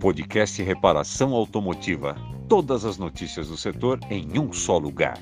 Podcast Reparação Automotiva. Todas as notícias do setor em um só lugar.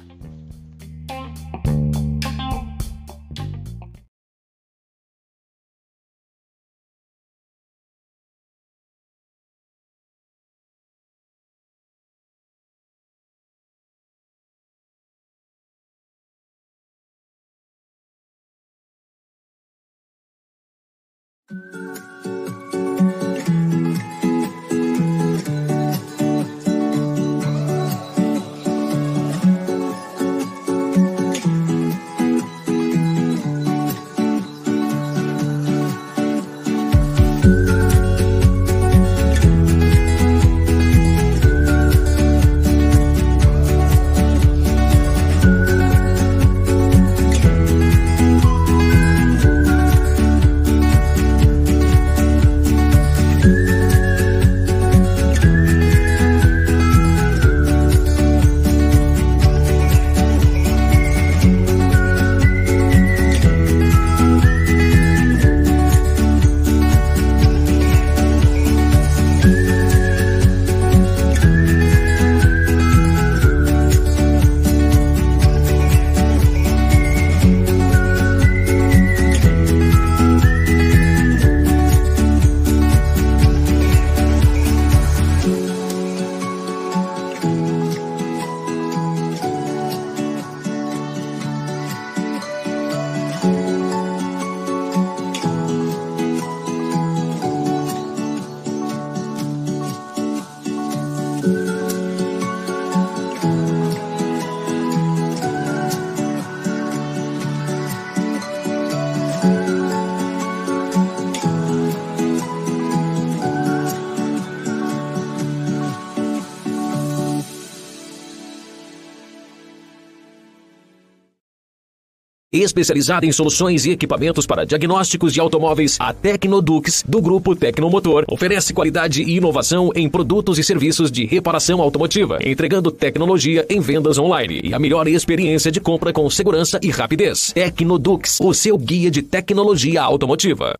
Especializada em soluções e equipamentos para diagnósticos de automóveis, a Tecnodux, do grupo Tecnomotor, oferece qualidade e inovação em produtos e serviços de reparação automotiva, entregando tecnologia em vendas online e a melhor experiência de compra com segurança e rapidez. Tecnodux, o seu guia de tecnologia automotiva.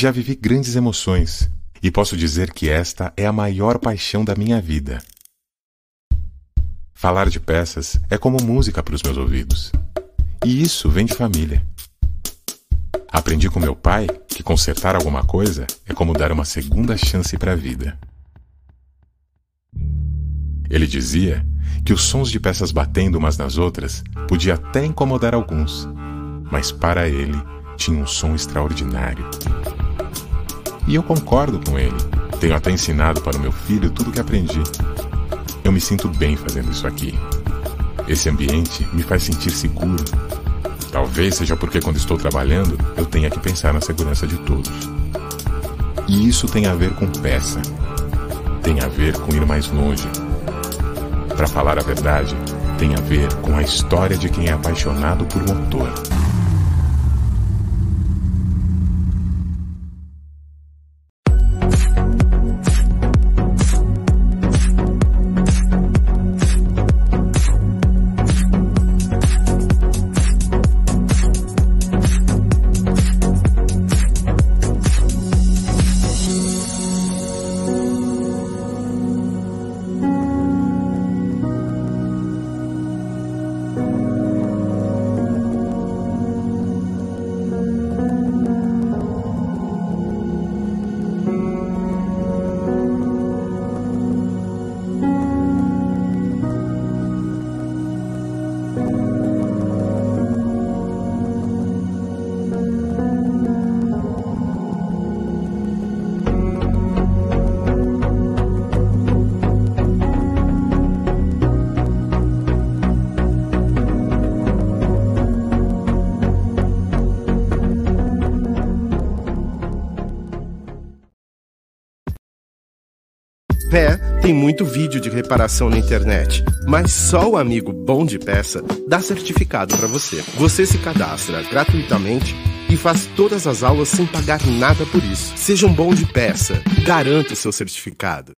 Já vivi grandes emoções e posso dizer que esta é a maior paixão da minha vida. Falar de peças é como música para os meus ouvidos. E isso vem de família. Aprendi com meu pai que consertar alguma coisa é como dar uma segunda chance para a vida. Ele dizia que os sons de peças batendo umas nas outras podia até incomodar alguns, mas para ele tinha um som extraordinário. E eu concordo com ele. Tenho até ensinado para o meu filho tudo o que aprendi. Eu me sinto bem fazendo isso aqui. Esse ambiente me faz sentir seguro. Talvez seja porque quando estou trabalhando, eu tenha que pensar na segurança de todos. E isso tem a ver com peça. Tem a ver com ir mais longe. Para falar a verdade, tem a ver com a história de quem é apaixonado por motor. Pé muito vídeo de reparação na internet, mas só o amigo Bom de Peça dá certificado para você. Você se cadastra gratuitamente e faz todas as aulas sem pagar nada por isso. Seja um bom de peça, garanta o seu certificado.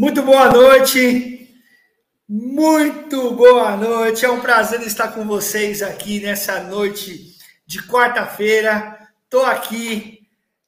Muito boa noite. Muito boa noite. É um prazer estar com vocês aqui nessa noite de quarta-feira. Estou aqui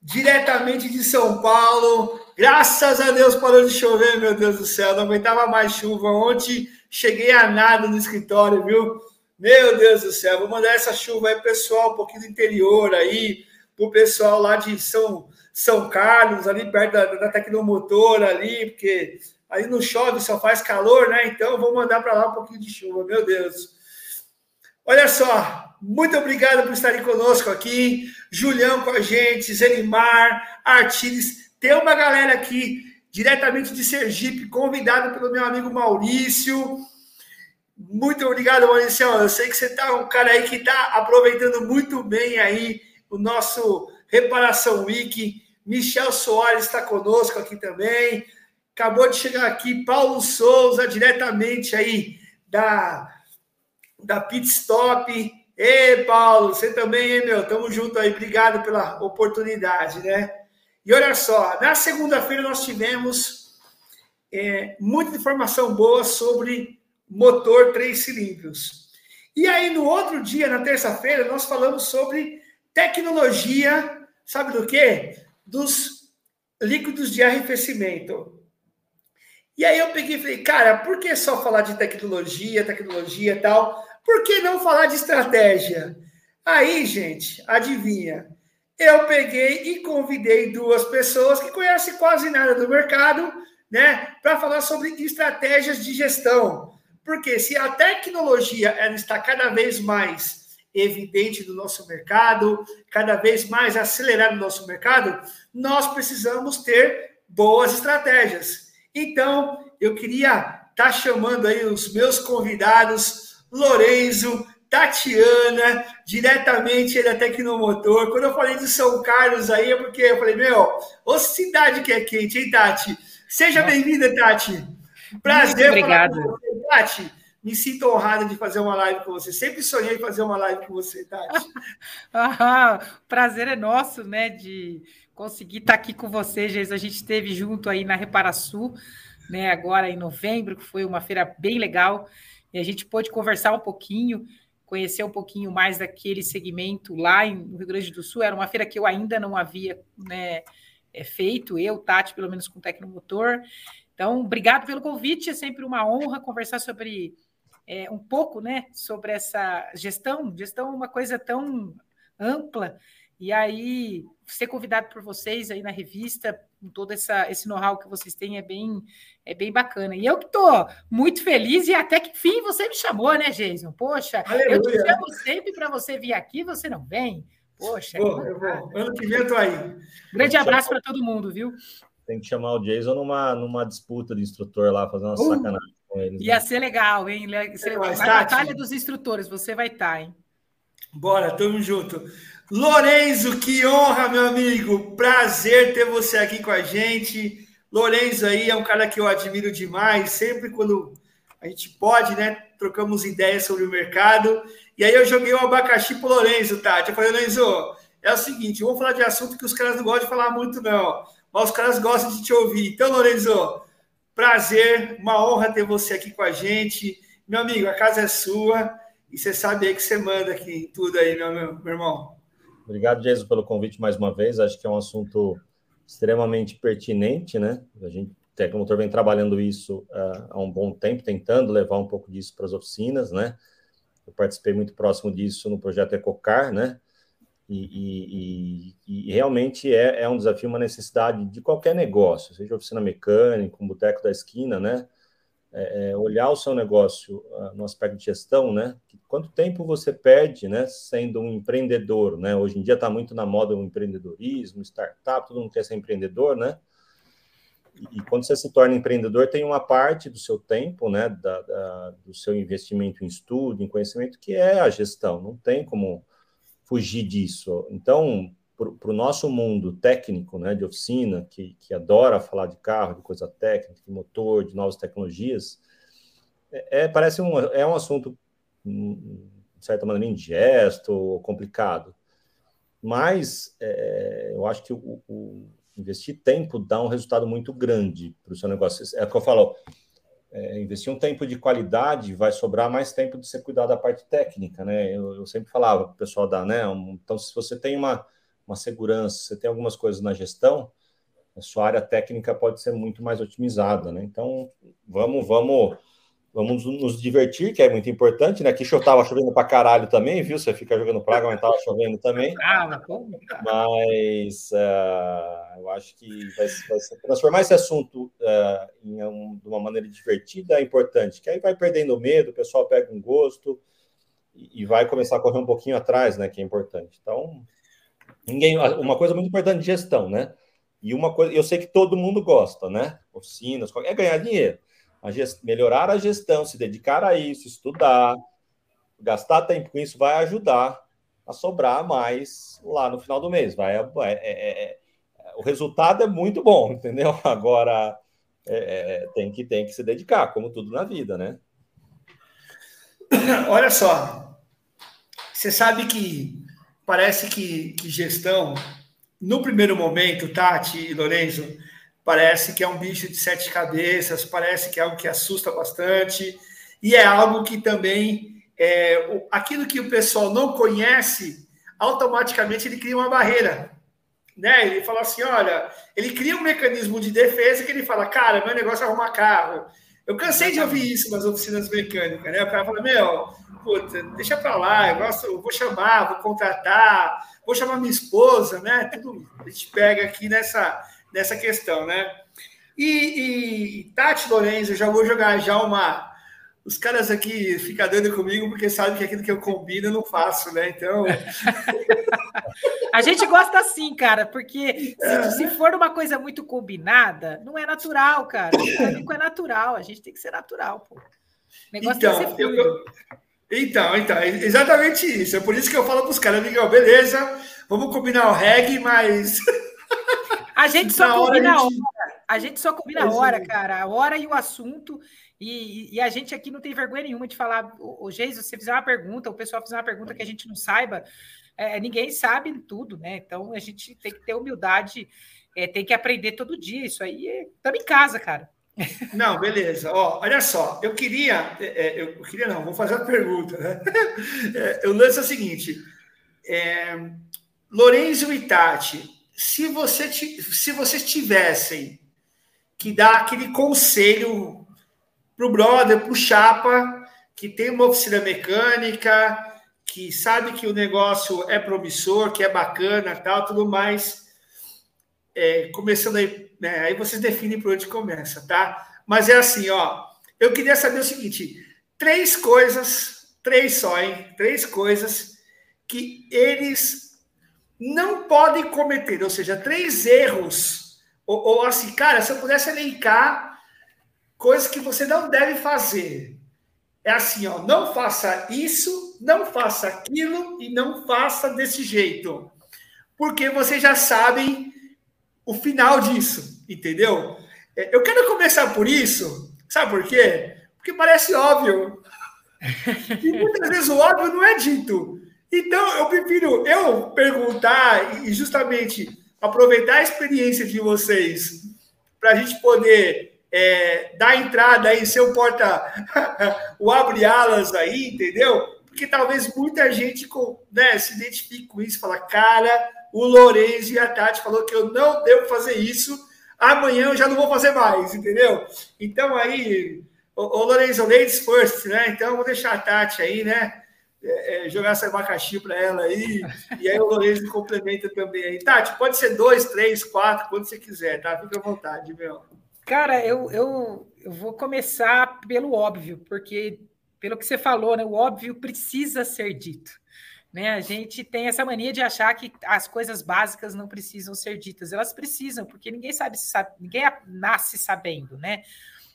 diretamente de São Paulo. Graças a Deus parou de chover, meu Deus do céu. Não aguentava mais chuva. Ontem cheguei a nada no escritório, viu? Meu Deus do céu. Vou mandar essa chuva aí, pessoal, um pouquinho do interior aí, pro pessoal lá de São são Carlos, ali perto da, da ali, porque aí não chove, só faz calor, né? Então vou mandar para lá um pouquinho de chuva, meu Deus. Olha só, muito obrigado por estarem conosco aqui. Julião com a gente, Zelimar, Artiles. Tem uma galera aqui, diretamente de Sergipe, convidado pelo meu amigo Maurício. Muito obrigado, Maurício. Eu sei que você tá um cara aí que está aproveitando muito bem aí o nosso Reparação Week. Michel Soares está conosco aqui também. Acabou de chegar aqui Paulo Souza, diretamente aí da, da Pit Stop. Ei, Paulo, você também, hein, meu? Tamo junto aí. Obrigado pela oportunidade, né? E olha só, na segunda-feira nós tivemos é, muita informação boa sobre motor três cilindros. E aí, no outro dia, na terça-feira, nós falamos sobre tecnologia, sabe do quê? dos líquidos de arrefecimento. E aí eu peguei e falei, cara, por que só falar de tecnologia, tecnologia e tal? Por que não falar de estratégia? Aí, gente, adivinha? Eu peguei e convidei duas pessoas que conhecem quase nada do mercado, né, para falar sobre estratégias de gestão. Porque se a tecnologia ela está cada vez mais evidente do nosso mercado, cada vez mais acelerado no nosso mercado, nós precisamos ter boas estratégias. Então, eu queria estar tá chamando aí os meus convidados, Lorenzo, Tatiana, diretamente da Tecnomotor. Quando eu falei de São Carlos aí, é porque eu falei, meu, ô cidade que é quente, hein, Tati? Seja bem-vinda, Tati. Prazer. Muito obrigado. Você, Tati. Me sinto honrado de fazer uma live com você. Sempre sonhei fazer uma live com você, Tati. ah, prazer é nosso, né, de conseguir estar aqui com você. A gente esteve junto aí na Reparasul, né, agora em novembro, que foi uma feira bem legal, e a gente pôde conversar um pouquinho, conhecer um pouquinho mais daquele segmento lá no Rio Grande do Sul. Era uma feira que eu ainda não havia né, é, feito, eu, Tati, pelo menos com o Tecnomotor. Então, obrigado pelo convite, é sempre uma honra conversar sobre é, um pouco né, sobre essa gestão. Gestão é uma coisa tão ampla. E aí, ser convidado por vocês aí na revista, com todo essa, esse know-how que vocês têm, é bem, é bem bacana. E eu que estou muito feliz, e até que enfim você me chamou, né, Jason? Poxa, Aleluia. eu te chamo sempre para você vir aqui, você não vem. Poxa, Pô, eu vou. ano que vem eu tô aí. Grande abraço para todo mundo, viu? Tem que chamar o Jason numa, numa disputa de instrutor lá, fazer uma uh. sacanagem com eles. Ia né? ser legal, hein? Ser... a batalha dos instrutores, você vai estar, tá, hein? Bora, tamo junto. Lorenzo, que honra, meu amigo. Prazer ter você aqui com a gente. Lorenzo aí é um cara que eu admiro demais. Sempre quando a gente pode, né? Trocamos ideias sobre o mercado. E aí eu joguei o um abacaxi pro Lorenzo, Tati. Eu falei, Lorenzo, é o seguinte, vamos falar de assunto que os caras não gostam de falar muito, não. Mas os caras gostam de te ouvir. Então, Lorenzo, Prazer, uma honra ter você aqui com a gente. Meu amigo, a casa é sua e você sabe aí que você manda aqui tudo aí, meu, meu, meu irmão. Obrigado, Jesus, pelo convite mais uma vez. Acho que é um assunto extremamente pertinente, né? A gente, Tecnomotor vem trabalhando isso uh, há um bom tempo, tentando levar um pouco disso para as oficinas, né? Eu participei muito próximo disso no projeto Ecocar, né? E, e, e realmente é, é, um desafio, uma necessidade de qualquer negócio, seja oficina mecânica, um boteco da esquina, né? É, é olhar o seu negócio uh, no aspecto de gestão, né? Quanto tempo você perde, né? Sendo um empreendedor, né? Hoje em dia está muito na moda o empreendedorismo, startup, todo mundo quer ser empreendedor, né? E quando você se torna empreendedor, tem uma parte do seu tempo, né? Da, da, do seu investimento em estudo, em conhecimento, que é a gestão. Não tem como fugir disso. Então, para o nosso mundo técnico, né, de oficina, que, que adora falar de carro, de coisa técnica, de motor, de novas tecnologias, é, é parece um, é um assunto, hum, de certa maneira, indigesto ou complicado. Mas é, eu acho que o, o, investir tempo dá um resultado muito grande para o seu negócio. É o que eu falo, é, investir um tempo de qualidade, vai sobrar mais tempo de você cuidar da parte técnica, né? Eu, eu sempre falava para o pessoal da, né? Então, se você tem uma, uma segurança, você tem algumas coisas na gestão, a sua área técnica pode ser muito mais otimizada, né? Então, vamos, vamos Vamos nos divertir, que é muito importante, né? Aqui estava chovendo para caralho também, viu? Você fica jogando praga, mas estava chovendo também. Mas uh, eu acho que vai, vai transformar esse assunto uh, em um, de uma maneira divertida é importante, que aí vai perdendo medo, o pessoal pega um gosto e, e vai começar a correr um pouquinho atrás, né? Que é importante. Então, ninguém. Uma coisa muito importante de gestão, né? E uma coisa, eu sei que todo mundo gosta, né? Oficinas, é ganhar dinheiro a gest... melhorar a gestão, se dedicar a isso, estudar, gastar tempo com isso vai ajudar a sobrar mais lá no final do mês. Vai, é, é, é, é o resultado é muito bom, entendeu? Agora é, é, tem, que, tem que se dedicar, como tudo na vida, né? Olha só, você sabe que parece que, que gestão, no primeiro momento, Tati e Lorenzo, parece que é um bicho de sete cabeças, parece que é algo que assusta bastante, e é algo que também, é, aquilo que o pessoal não conhece, automaticamente ele cria uma barreira. Né? Ele fala assim: olha, ele cria um mecanismo de defesa que ele fala, cara, meu negócio é arrumar carro. Eu cansei de ouvir isso nas oficinas mecânicas, né? O cara fala, meu, puta, deixa pra lá, eu, gosto, eu vou chamar, vou contratar, vou chamar minha esposa, né? Tudo a gente pega aqui nessa, nessa questão, né? E, e Tati Lorenzo, já vou jogar já uma. Os caras aqui ficam dando comigo porque sabem que aquilo que eu combino eu não faço, né? Então. a gente gosta assim, cara, porque se, se, for uma coisa muito combinada, não é natural, cara. O é natural, a gente tem que ser natural, pô. O negócio então, tem que ser fluido. Eu, então, então, é exatamente isso. É por isso que eu falo para os caras, Miguel, beleza, vamos combinar o reggae, mas a gente só combina a hora. A gente só combina a hora, cara. A hora e o assunto. E, e, a gente aqui não tem vergonha nenhuma de falar. O, se você fizer uma pergunta, o pessoal fizer uma pergunta que a gente não saiba, é, ninguém sabe tudo, né? Então a gente tem que ter humildade, é, tem que aprender todo dia. Isso aí estamos é, em casa, cara. Não, beleza. Ó, olha só, eu queria, é, é eu queria não, vou fazer uma pergunta. Né? Lance é o seguinte: é, Lorenzo e Tati, se, você, se vocês tivessem que dar aquele conselho para o brother, para o chapa, que tem uma oficina mecânica, que sabe que o negócio é promissor, que é bacana, tal, tudo mais. É, começando aí, né, aí vocês definem por onde começa, tá? Mas é assim, ó. Eu queria saber o seguinte: três coisas, três só, hein? Três coisas que eles não podem cometer, ou seja, três erros, ou, ou assim, cara, se eu pudesse elencar coisas que você não deve fazer, é assim, ó, não faça isso, não faça aquilo e não faça desse jeito, porque vocês já sabem o final disso, entendeu? É, eu quero começar por isso, sabe por quê? Porque parece óbvio. E muitas vezes o óbvio não é dito. Então, eu prefiro eu perguntar e justamente aproveitar a experiência de vocês para a gente poder é, dar entrada aí, ser o porta, o abre-alas aí, entendeu? Porque talvez muita gente né, se identifique com isso, fala, cara, o Lourenço e a Tati falou que eu não devo fazer isso, amanhã eu já não vou fazer mais, entendeu? Então aí, o, o Lourenço, ladies first, né? Então, vou deixar a Tati aí, né? É, é, jogar esse abacaxi para ela aí, e aí o Lourenço complementa também aí. Tati, pode ser dois, três, quatro, quando você quiser, tá? Fica à vontade, meu. Cara, eu, eu, eu vou começar pelo óbvio, porque pelo que você falou, né, o óbvio precisa ser dito. Né? A gente tem essa mania de achar que as coisas básicas não precisam ser ditas. Elas precisam, porque ninguém sabe, sabe ninguém nasce sabendo, né?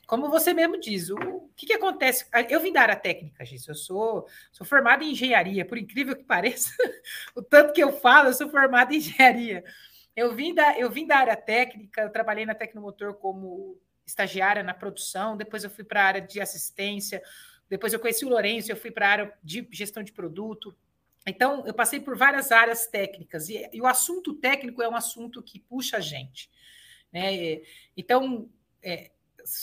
Como você mesmo diz, o, que, que acontece? Eu vim da área técnica, gente. Eu sou, sou formada em engenharia, por incrível que pareça, o tanto que eu falo, eu sou formada em engenharia. Eu vim da, eu vim da área técnica, eu trabalhei na Tecnomotor como estagiária na produção, depois eu fui para a área de assistência, depois eu conheci o Lourenço, eu fui para a área de gestão de produto. Então, eu passei por várias áreas técnicas, e, e o assunto técnico é um assunto que puxa a gente. Né? Então, é,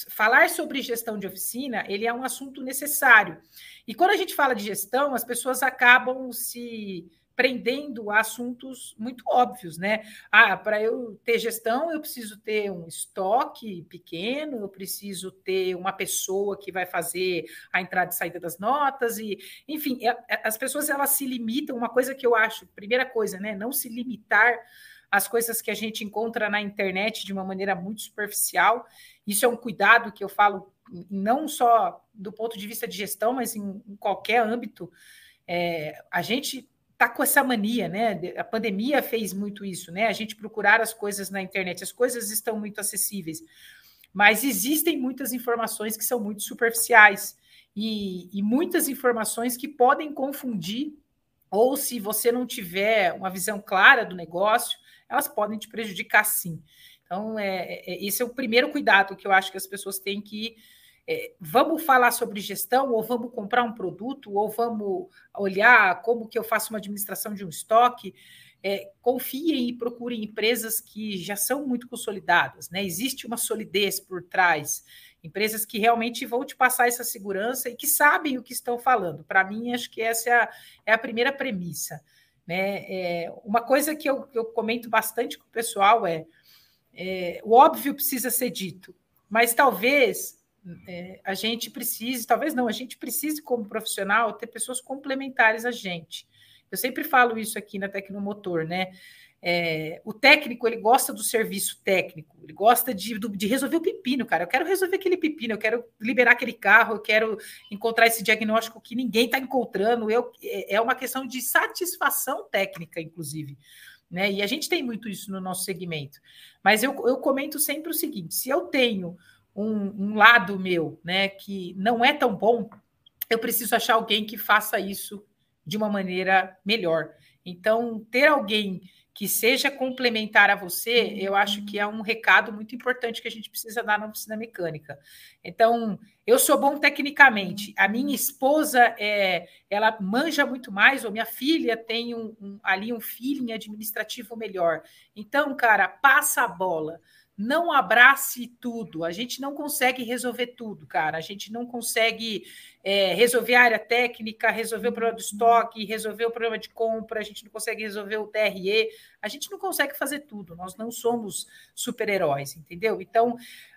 falar sobre gestão de oficina, ele é um assunto necessário. E quando a gente fala de gestão, as pessoas acabam se prendendo a assuntos muito óbvios, né? Ah, para eu ter gestão, eu preciso ter um estoque pequeno, eu preciso ter uma pessoa que vai fazer a entrada e saída das notas e, enfim, é, é, as pessoas elas se limitam. Uma coisa que eu acho, primeira coisa, né? Não se limitar às coisas que a gente encontra na internet de uma maneira muito superficial isso é um cuidado que eu falo não só do ponto de vista de gestão, mas em, qualquer âmbito. É, a gente está com essa mania, né? A pandemia fez muito isso, né? A gente procurar as coisas na internet, as coisas estão muito acessíveis, mas existem muitas informações que são muito superficiais e, e muitas informações que podem confundir, ou se você não tiver uma visão clara do negócio, elas podem te prejudicar sim. Então, é, é, esse é o primeiro cuidado que eu acho que as pessoas têm que. É, vamos falar sobre gestão, ou vamos comprar um produto, ou vamos olhar como que eu faço uma administração de um estoque. É, confiem e procurem empresas que já são muito consolidadas, né? Existe uma solidez por trás, empresas que realmente vão te passar essa segurança e que sabem o que estão falando. Para mim, acho que essa é a, é a primeira premissa. Né? É, uma coisa que eu, eu comento bastante com o pessoal é é, o óbvio precisa ser dito, mas talvez é, a gente precise, talvez não, a gente precise, como profissional, ter pessoas complementares a gente. Eu sempre falo isso aqui na Tecnomotor, né? É, o técnico ele gosta do serviço técnico, ele gosta de, de resolver o pepino, cara. Eu quero resolver aquele pepino, eu quero liberar aquele carro, eu quero encontrar esse diagnóstico que ninguém está encontrando. Eu, é, é uma questão de satisfação técnica, inclusive né? E a gente tem muito isso no nosso segmento. Mas eu, eu comento sempre o seguinte: se eu tenho um, um lado meu, né, que não é tão bom, eu preciso achar alguém que faça isso de uma maneira melhor. Então, ter alguém que seja complementar a você, eu acho que é um recado muito importante que a gente precisa dar na oficina mecânica. Então, eu sou bom tecnicamente, a minha esposa é, ela manja muito mais, ou minha filha tem um, um, ali um feeling administrativo melhor. Então, cara, passa a bola não abrace tudo. A gente não consegue resolver tudo, cara. A gente não consegue é, resolver a área técnica, resolver o problema do estoque, resolver o problema de compra, a gente não consegue resolver o TRE. A gente não consegue fazer tudo. Nós não somos super-heróis, entendeu? Então,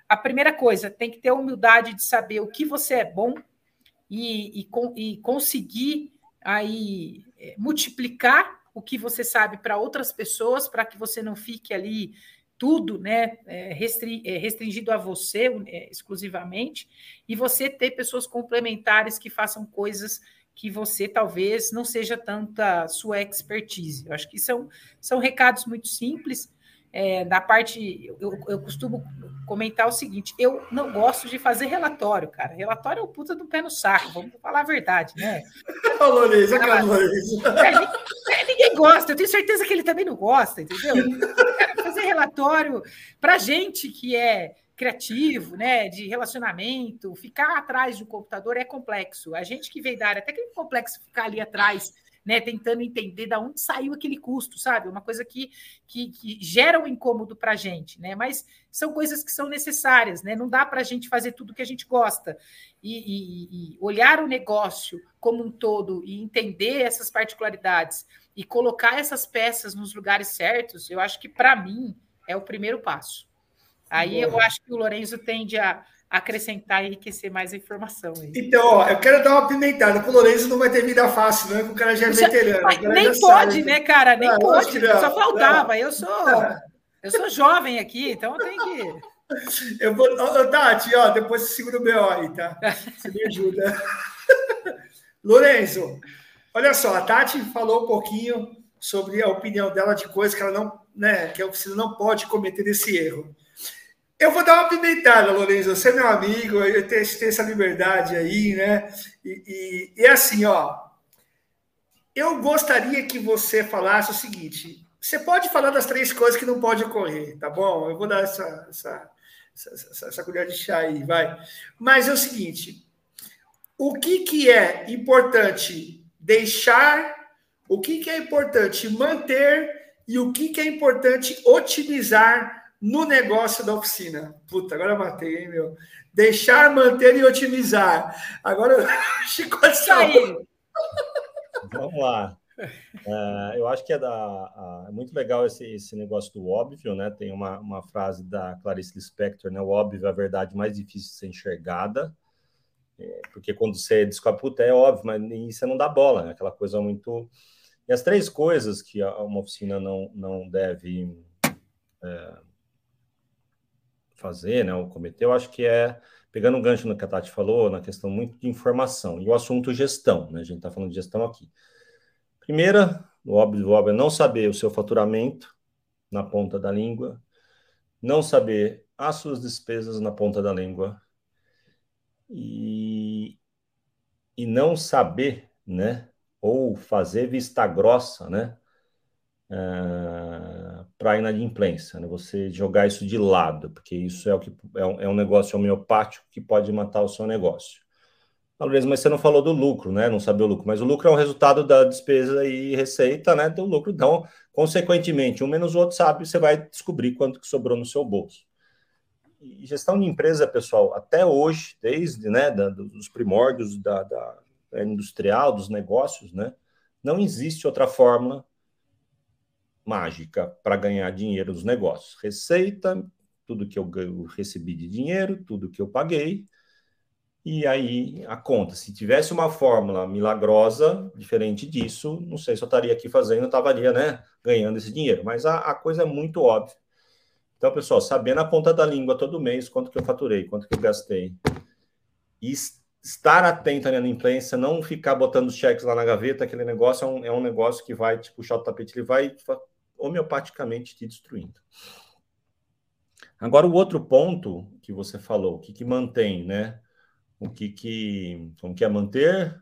a primeira coisa, tem que ter a humildade de saber o que você é bom e, e, e conseguir aí é, multiplicar o que você sabe para outras pessoas, para que você não fique ali tudo né, é, é, restringido a você é, exclusivamente, e você ter pessoas complementares que façam coisas que você talvez não seja tanta sua expertise. Eu acho que são, são recados muito simples. É, da parte, eu, eu costumo comentar o seguinte: eu não gosto de fazer relatório, cara. Relatório é o puta do pé no saco, vamos falar a verdade, né? Falou, Luiz, acabou, Luiz. Ninguém gosta, eu tenho certeza que ele também não gosta, entendeu? relatório para gente que é criativo, né, de relacionamento, ficar atrás de um computador é complexo. A gente que veio da área até que é complexo ficar ali atrás, né, tentando entender de onde saiu aquele custo, sabe? Uma coisa que, que, que gera um incômodo para a gente, né? Mas são coisas que são necessárias, né? Não dá para a gente fazer tudo que a gente gosta. E, e, e olhar o negócio como um todo e entender essas particularidades e colocar essas peças nos lugares certos, eu acho que para mim é o primeiro passo. Aí Boa. eu acho que o Lourenço tende a acrescentar e enriquecer mais a informação. Aí. Então, ó, eu quero dar uma pimentada, o Lourenço não vai ter vida fácil, né? O cara já é veterano. Mas, nem pode, sabe. né, cara? Nem ah, pode. Só faltava. Não. Eu sou. Eu sou jovem aqui, então tem que. Eu vou. Tati, ó, depois você segura o BO aí, tá? Você me ajuda. Lourenço, olha só, a Tati falou um pouquinho sobre a opinião dela de coisas que ela não, né, que a oficina não pode cometer esse erro. Eu vou dar uma pimentada, Lourenço. Você é meu amigo, eu tenho, tenho essa liberdade aí, né? E, e, e assim, ó, eu gostaria que você falasse o seguinte: você pode falar das três coisas que não pode ocorrer, tá bom? Eu vou dar essa, essa, essa, essa colher de chá aí, vai. Mas é o seguinte: o que, que é importante deixar, o que, que é importante manter e o que, que é importante otimizar no negócio da oficina. Puta, agora matei, hein, meu? Deixar, manter e otimizar. Agora, Chicote saiu. Vamos lá. Uh, eu acho que é, da, uh, muito legal esse, esse negócio do óbvio, né? Tem uma, uma frase da Clarice Lispector, né? O óbvio é a verdade mais difícil de ser enxergada. É, porque quando você descobre, puta, é óbvio, mas você não dá bola, né? Aquela coisa muito. E as três coisas que uma oficina não, não deve é, fazer, né? Ou cometer, eu acho que é pegando um gancho no que a Tati falou, na questão muito de informação, e o assunto gestão, né? A gente está falando de gestão aqui. Primeira, o óbvio, o óbvio é não saber o seu faturamento na ponta da língua, não saber as suas despesas na ponta da língua e, e não saber, né, ou fazer vista grossa, né, uh, para a inadimplência, né, você jogar isso de lado, porque isso é, o que, é, um, é um negócio homeopático que pode matar o seu negócio. Talvez, mas você não falou do lucro, né? Não sabe o lucro, mas o lucro é o resultado da despesa e receita, né? Do lucro. Então, consequentemente, um menos o outro sabe, você vai descobrir quanto que sobrou no seu bolso. E gestão de empresa, pessoal, até hoje, desde né, da, dos primórdios da, da, da industrial, dos negócios, né? Não existe outra fórmula mágica para ganhar dinheiro nos negócios. Receita, tudo que eu recebi de dinheiro, tudo que eu paguei, e aí a conta. Se tivesse uma fórmula milagrosa, diferente disso, não sei se eu estaria aqui fazendo, eu estaria né, ganhando esse dinheiro. Mas a, a, coisa é muito óbvia. Então, pessoal, sabendo a ponta da língua todo mês, quanto que eu faturei, quanto que eu gastei, e estar atento na imprensa, não ficar botando os cheques lá na gaveta, aquele negócio é um, é um negócio que vai te puxar o tapete, ele vai homeopaticamente te destruindo. Agora, o outro ponto que você falou, o que, que mantém, né? o que que como que é manter?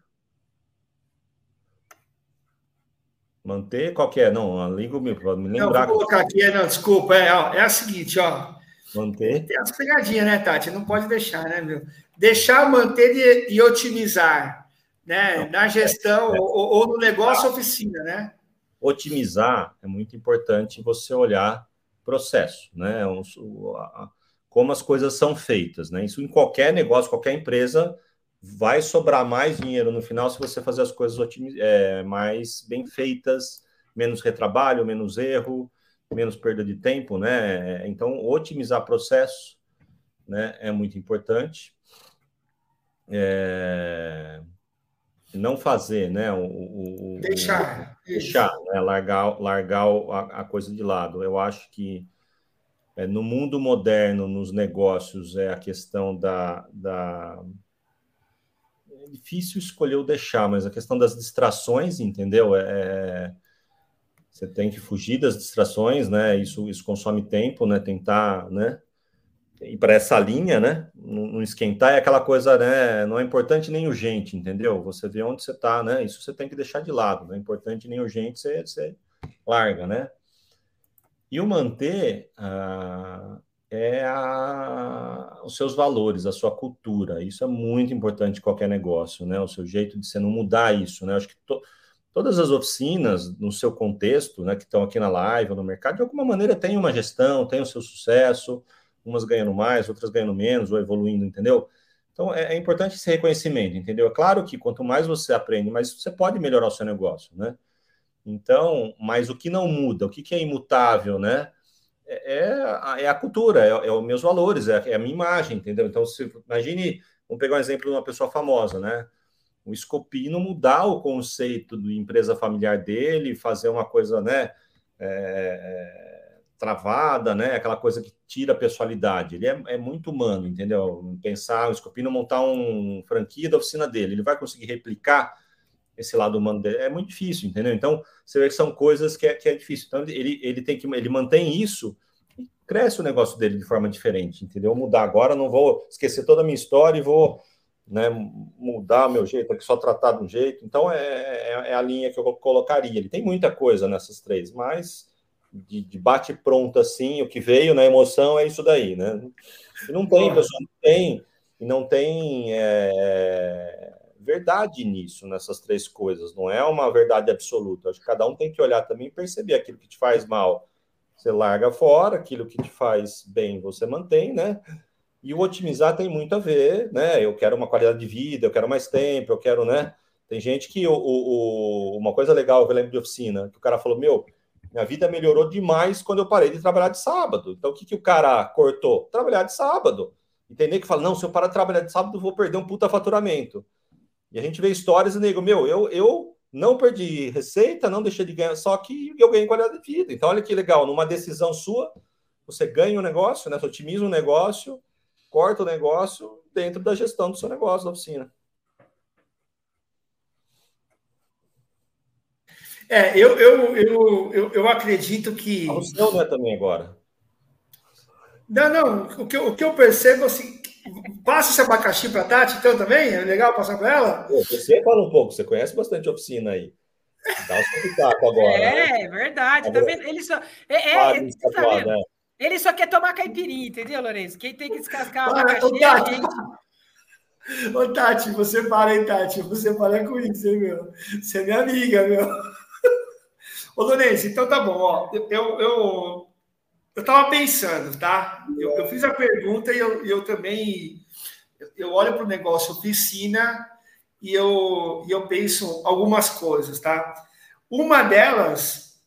Manter qual que é? Não a língua me, me lembrar não, vou colocar aqui não desculpa é, é a seguinte ó. Manter. Tem as pegadinhas né Tati? Não pode deixar né meu? Deixar manter e, e otimizar né não, na gestão é, é. Ou, ou, no negócio oficina né otimizar é muito importante você olhar processo né a, como as coisas são feitas, né? Isso em qualquer negócio, qualquer empresa, vai sobrar mais dinheiro no final se você fazer as coisas é, mais bem feitas, menos retrabalho, menos erro, menos perda de tempo, né? Então, otimizar processo, né, é muito importante. É... Não fazer, né? O, o deixar, deixar, né? largar, largar a, a coisa de lado. Eu acho que é, no mundo moderno, nos negócios, é a questão da, da. É difícil escolher o deixar, mas a questão das distrações, entendeu? É, é você tem que fugir das distrações, né? Isso, isso consome tempo, né? Tentar, né? Ir para essa linha, né? Não, não, esquentar é aquela coisa, né? Não é importante nem urgente, entendeu? Você vê onde você está, né? Isso você tem que deixar de lado. Não é importante nem urgente, você, você larga, né? E o manter ah, é a, os seus valores, a sua cultura. Isso é muito importante em qualquer negócio, né? O seu jeito de você não mudar isso, né? Acho que to, todas as oficinas, no seu contexto, né, que estão aqui na live ou no mercado, de alguma maneira tem uma gestão, tem o seu sucesso, umas ganhando mais, outras ganhando menos, ou evoluindo, entendeu? Então é, é importante esse reconhecimento, entendeu? É claro que quanto mais você aprende, mais você pode melhorar o seu negócio, né? Então, mas o que não muda, o que, que é imutável, né? é, é, a, é a cultura, é, é, os meus valores, é, é, a minha imagem, entendeu? Então, se, imagine, vamos pegar um exemplo de uma pessoa famosa, né? O Scopino mudar o conceito de empresa familiar dele, fazer uma coisa, né? É, travada, né? Aquela coisa que tira a pessoalidade. Ele é, é muito humano, entendeu? Pensar o Scopino montar um franquia da oficina dele, ele vai conseguir replicar esse lado humano dele. É muito difícil, entendeu? Então, você vê que são coisas que é, que é difícil. Então, ele, ele tem que ele mantém isso e cresce o negócio dele de forma diferente, entendeu? Mudar agora, não vou esquecer toda a minha história e vou né, mudar o meu jeito, só tratar de um jeito. Então, é, é, é, a linha que eu colocaria. Ele tem muita coisa nessas três, mas de, de bate pronto assim, o que veio na emoção é isso daí, né? E não tem, pessoal, não tem, e não tem. É, verdade nisso, nessas três coisas. Não é uma verdade absoluta. Acho que cada um tem que olhar também e perceber aquilo que te faz mal. Você larga fora, aquilo que te faz bem, você mantém, né? E o otimizar tem muito a ver, né? Eu quero uma qualidade de vida, eu quero mais tempo, eu quero, né? Tem gente que o, o, uma coisa legal, eu lembro de oficina, que o cara falou: Meu, minha vida melhorou demais quando eu parei de trabalhar de sábado. Então, o que, que o cara cortou? Trabalhar de sábado. Entender que fala: Não, se eu parar de trabalhar de sábado, eu vou perder um puta faturamento. E a gente vê histórias e nego, meu, eu, eu não perdi receita, não deixei de ganhar, só que eu ganhei qualidade de vida. Então, olha que legal, numa decisão sua, você ganha o um negócio, né? Você otimiza o um negócio, corta o negócio dentro da gestão do seu negócio, da oficina. É, eu, eu, eu, eu, eu acredito que. Ah, o seu não é também agora. Não, não. O que, eu, o que eu percebo assim, Passa esse abacaxi para a Tati, então, também? É legal passar para ela? Pô, você fala um pouco, você conhece bastante oficina aí. Dá um pitaco agora. É, né? verdade. Tá vendo? Ele só, é, é, tá vendo? É. Ele só quer tomar caipirinha, entendeu, Lourenço? Quem tem que descascar o abacaxi é a gente. Ô, Tati, você para aí, Tati. Você para com isso, hein, meu? Você é minha amiga, meu. Ô, Lourenço, então tá bom, ó. Eu, eu, eu estava pensando, tá? Eu, eu, fiz a pergunta e eu, eu também eu olho para o negócio oficina e eu, e eu penso algumas coisas, tá? Uma delas,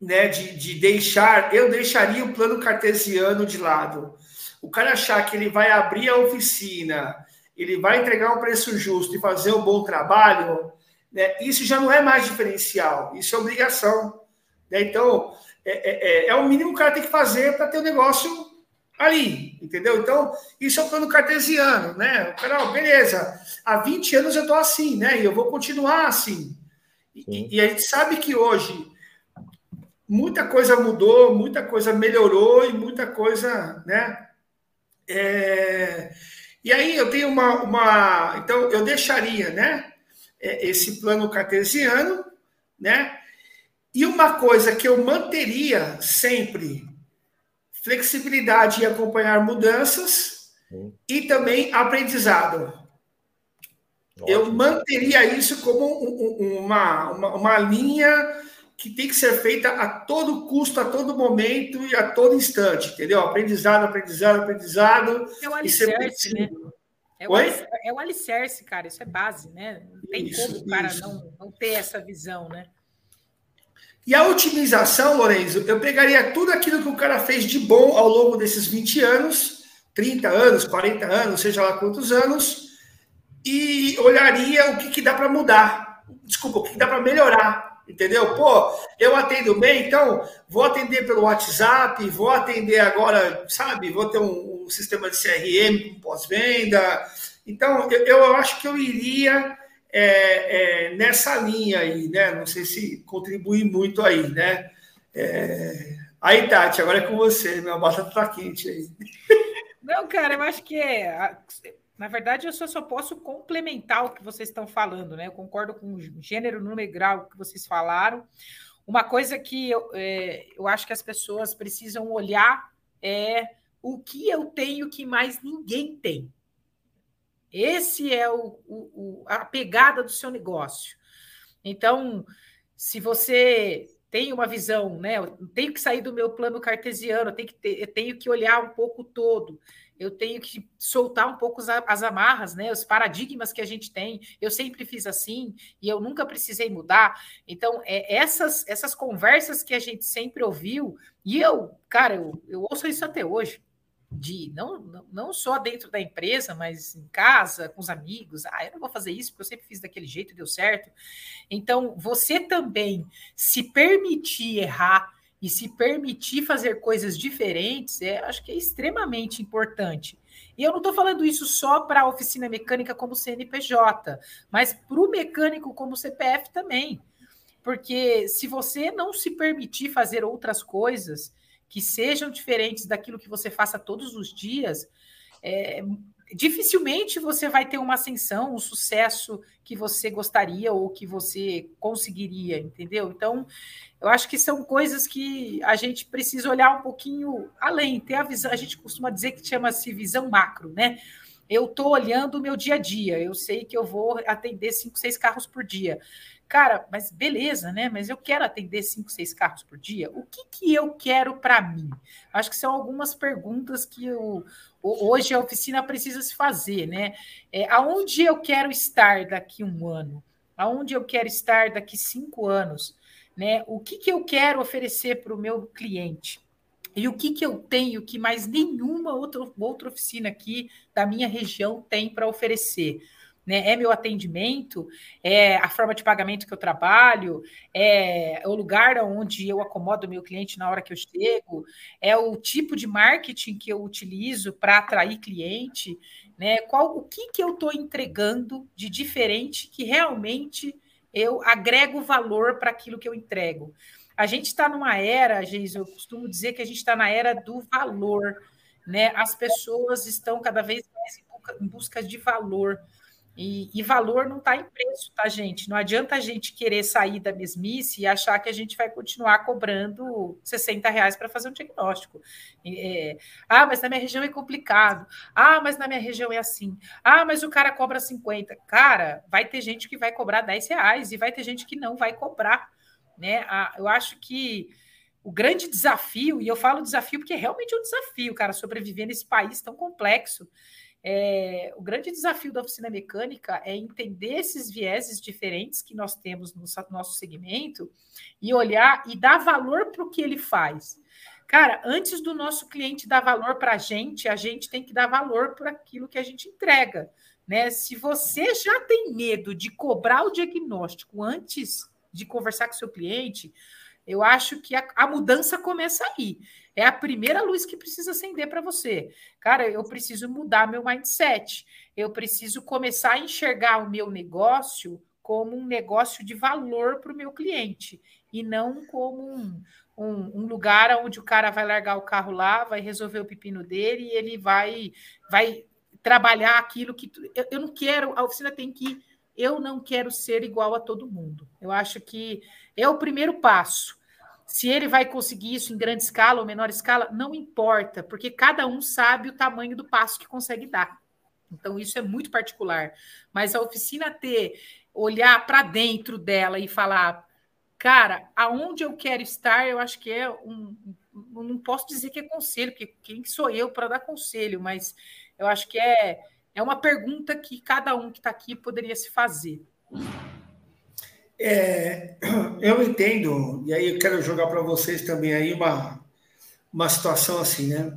né, de, de deixar, eu deixaria o plano cartesiano de lado. O cara achar que ele vai abrir a oficina, ele vai entregar um preço justo e fazer um bom trabalho, né, isso já não é mais diferencial, isso é obrigação. Né? Então, é, é, é, é, o mínimo que o cara tem que fazer para ter o um negócio ali, entendeu? Então, isso é o plano cartesiano, né? O cara, beleza, há 20 anos eu estou assim, né? E eu vou continuar assim. E, e, a gente sabe que hoje muita coisa mudou, muita coisa melhorou e muita coisa, né? É... E aí eu tenho uma, uma. Então, eu deixaria, né? É, esse plano cartesiano, né? E uma coisa que eu manteria sempre: flexibilidade em acompanhar mudanças Sim. e também aprendizado. Ótimo. Eu manteria isso como uma, uma, uma linha que tem que ser feita a todo custo, a todo momento e a todo instante, entendeu? Aprendizado, aprendizado, aprendizado. É o alicerce, né? É o, alicerce, é o alicerce, cara, isso é base, né? Não tem isso, como o cara não, não ter essa visão, né? E a otimização, Lorenzo, eu pegaria tudo aquilo que o cara fez de bom ao longo desses 20 anos, 30 anos, 40 anos, seja lá quantos anos, e olharia o que, que dá para mudar. Desculpa, o que, que dá para melhorar. Entendeu? Pô, eu atendo bem, então vou atender pelo WhatsApp, vou atender agora, sabe? Vou ter um, um sistema de CRM com pós-venda. Então, eu, eu acho que eu iria é, é, nessa linha aí, né? Não sei se contribui muito aí, né? É... Aí, Tati, agora é com você, minha batata tá quente aí. Não, cara, eu acho que é. Na verdade, eu só, só posso complementar o que vocês estão falando, né? Eu concordo com o gênero, número grau que vocês falaram. Uma coisa que eu, é, eu acho que as pessoas precisam olhar é o que eu tenho que mais ninguém tem. Esse é o, o, a pegada do seu negócio. Então, se você tenho uma visão, né? Eu tenho que sair do meu plano cartesiano, eu tenho que, ter, eu tenho que olhar um pouco todo, eu tenho que soltar um pouco as, as amarras, né? Os paradigmas que a gente tem. Eu sempre fiz assim e eu nunca precisei mudar. Então, é, essas, essas conversas que a gente sempre ouviu, e eu, cara, eu, eu ouço isso até hoje de não, não só dentro da empresa, mas em casa, com os amigos. Ah, eu não vou fazer isso porque eu sempre fiz daquele jeito deu certo. Então, você também se permitir errar e se permitir fazer coisas diferentes, é, acho que é extremamente importante. E eu não estou falando isso só para a oficina mecânica como CNPJ, mas para o mecânico como CPF também. Porque se você não se permitir fazer outras coisas, que sejam diferentes daquilo que você faça todos os dias, é, dificilmente você vai ter uma ascensão, um sucesso que você gostaria ou que você conseguiria, entendeu? Então, eu acho que são coisas que a gente precisa olhar um pouquinho além, ter a visão, a gente costuma dizer que chama-se visão macro, né? Eu estou olhando o meu dia a dia, eu sei que eu vou atender cinco, seis carros por dia. Cara, mas beleza, né? Mas eu quero atender cinco, seis carros por dia. O que, que eu quero para mim? Acho que são algumas perguntas que eu, hoje a oficina precisa se fazer, né? É, aonde eu quero estar daqui um ano? Aonde eu quero estar daqui cinco anos? Né? O que, que eu quero oferecer para o meu cliente? E o que, que eu tenho que mais nenhuma outra, outra oficina aqui da minha região tem para oferecer? Né? É meu atendimento, é a forma de pagamento que eu trabalho, é o lugar onde eu acomodo o meu cliente na hora que eu chego, é o tipo de marketing que eu utilizo para atrair cliente, né? Qual o que, que eu estou entregando de diferente que realmente eu agrego valor para aquilo que eu entrego. A gente está numa era, Geis, eu costumo dizer que a gente está na era do valor, né? As pessoas estão cada vez mais em busca de valor. E, e, valor não está em preço, tá, gente? Não adianta a gente querer sair da mesmice e achar que a gente vai continuar cobrando 60 reais para fazer um diagnóstico. É, ah, mas na minha região é complicado. Ah, mas na minha região é assim. Ah, mas o cara cobra 50. Cara, vai ter gente que vai cobrar 10 reais e vai ter gente que não vai cobrar. Né? Ah, eu acho que o grande desafio, e eu falo desafio porque é realmente um desafio, cara, sobreviver nesse país tão complexo. É, o grande desafio da oficina mecânica é entender esses vieses diferentes que nós temos no nosso segmento e olhar e dar valor para o que ele faz. Cara, antes do nosso cliente dar valor para a gente, a gente tem que dar valor para aquilo que a gente entrega. Né? Se você já tem medo de cobrar o diagnóstico antes de conversar com seu cliente, eu acho que a, a mudança começa aí. É a primeira luz que precisa acender para você. Cara, eu preciso mudar meu mindset. Eu preciso começar a enxergar o meu negócio como um negócio de valor para o meu cliente e não como um, um, um, lugar onde o cara vai largar o carro lá, vai resolver o pepino dele e ele vai, vai trabalhar aquilo que. Eu, eu não quero, a oficina tem que. Eu não quero ser igual a todo mundo. Eu acho que é o primeiro passo. Se ele vai conseguir isso em grande escala ou menor escala, não importa, porque cada um sabe o tamanho do passo que consegue dar. Então, isso é muito particular. Mas a oficina ter, olhar para dentro dela e falar, cara, aonde eu quero estar, eu acho que é um. Não posso dizer que é conselho, porque quem sou eu para dar conselho, mas eu acho que é, é uma pergunta que cada um que está aqui poderia se fazer. É, eu entendo, e aí eu quero jogar para vocês também aí uma, uma situação assim, né?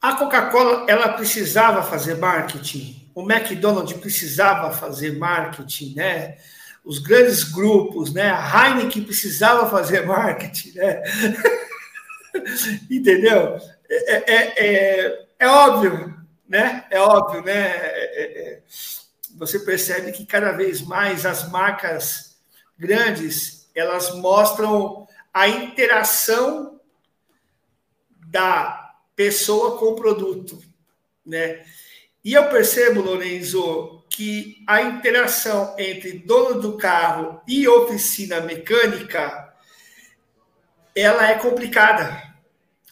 A Coca-Cola, ela precisava fazer marketing, o McDonald's precisava fazer marketing, né? Os grandes grupos, né? A Heineken precisava fazer marketing, né? Entendeu? É, é, é, é, óbvio, né? É óbvio, né? Você percebe que cada vez mais as marcas grandes elas mostram a interação da pessoa com o produto, né? E eu percebo, Lorenzo, que a interação entre dono do carro e oficina mecânica ela é complicada,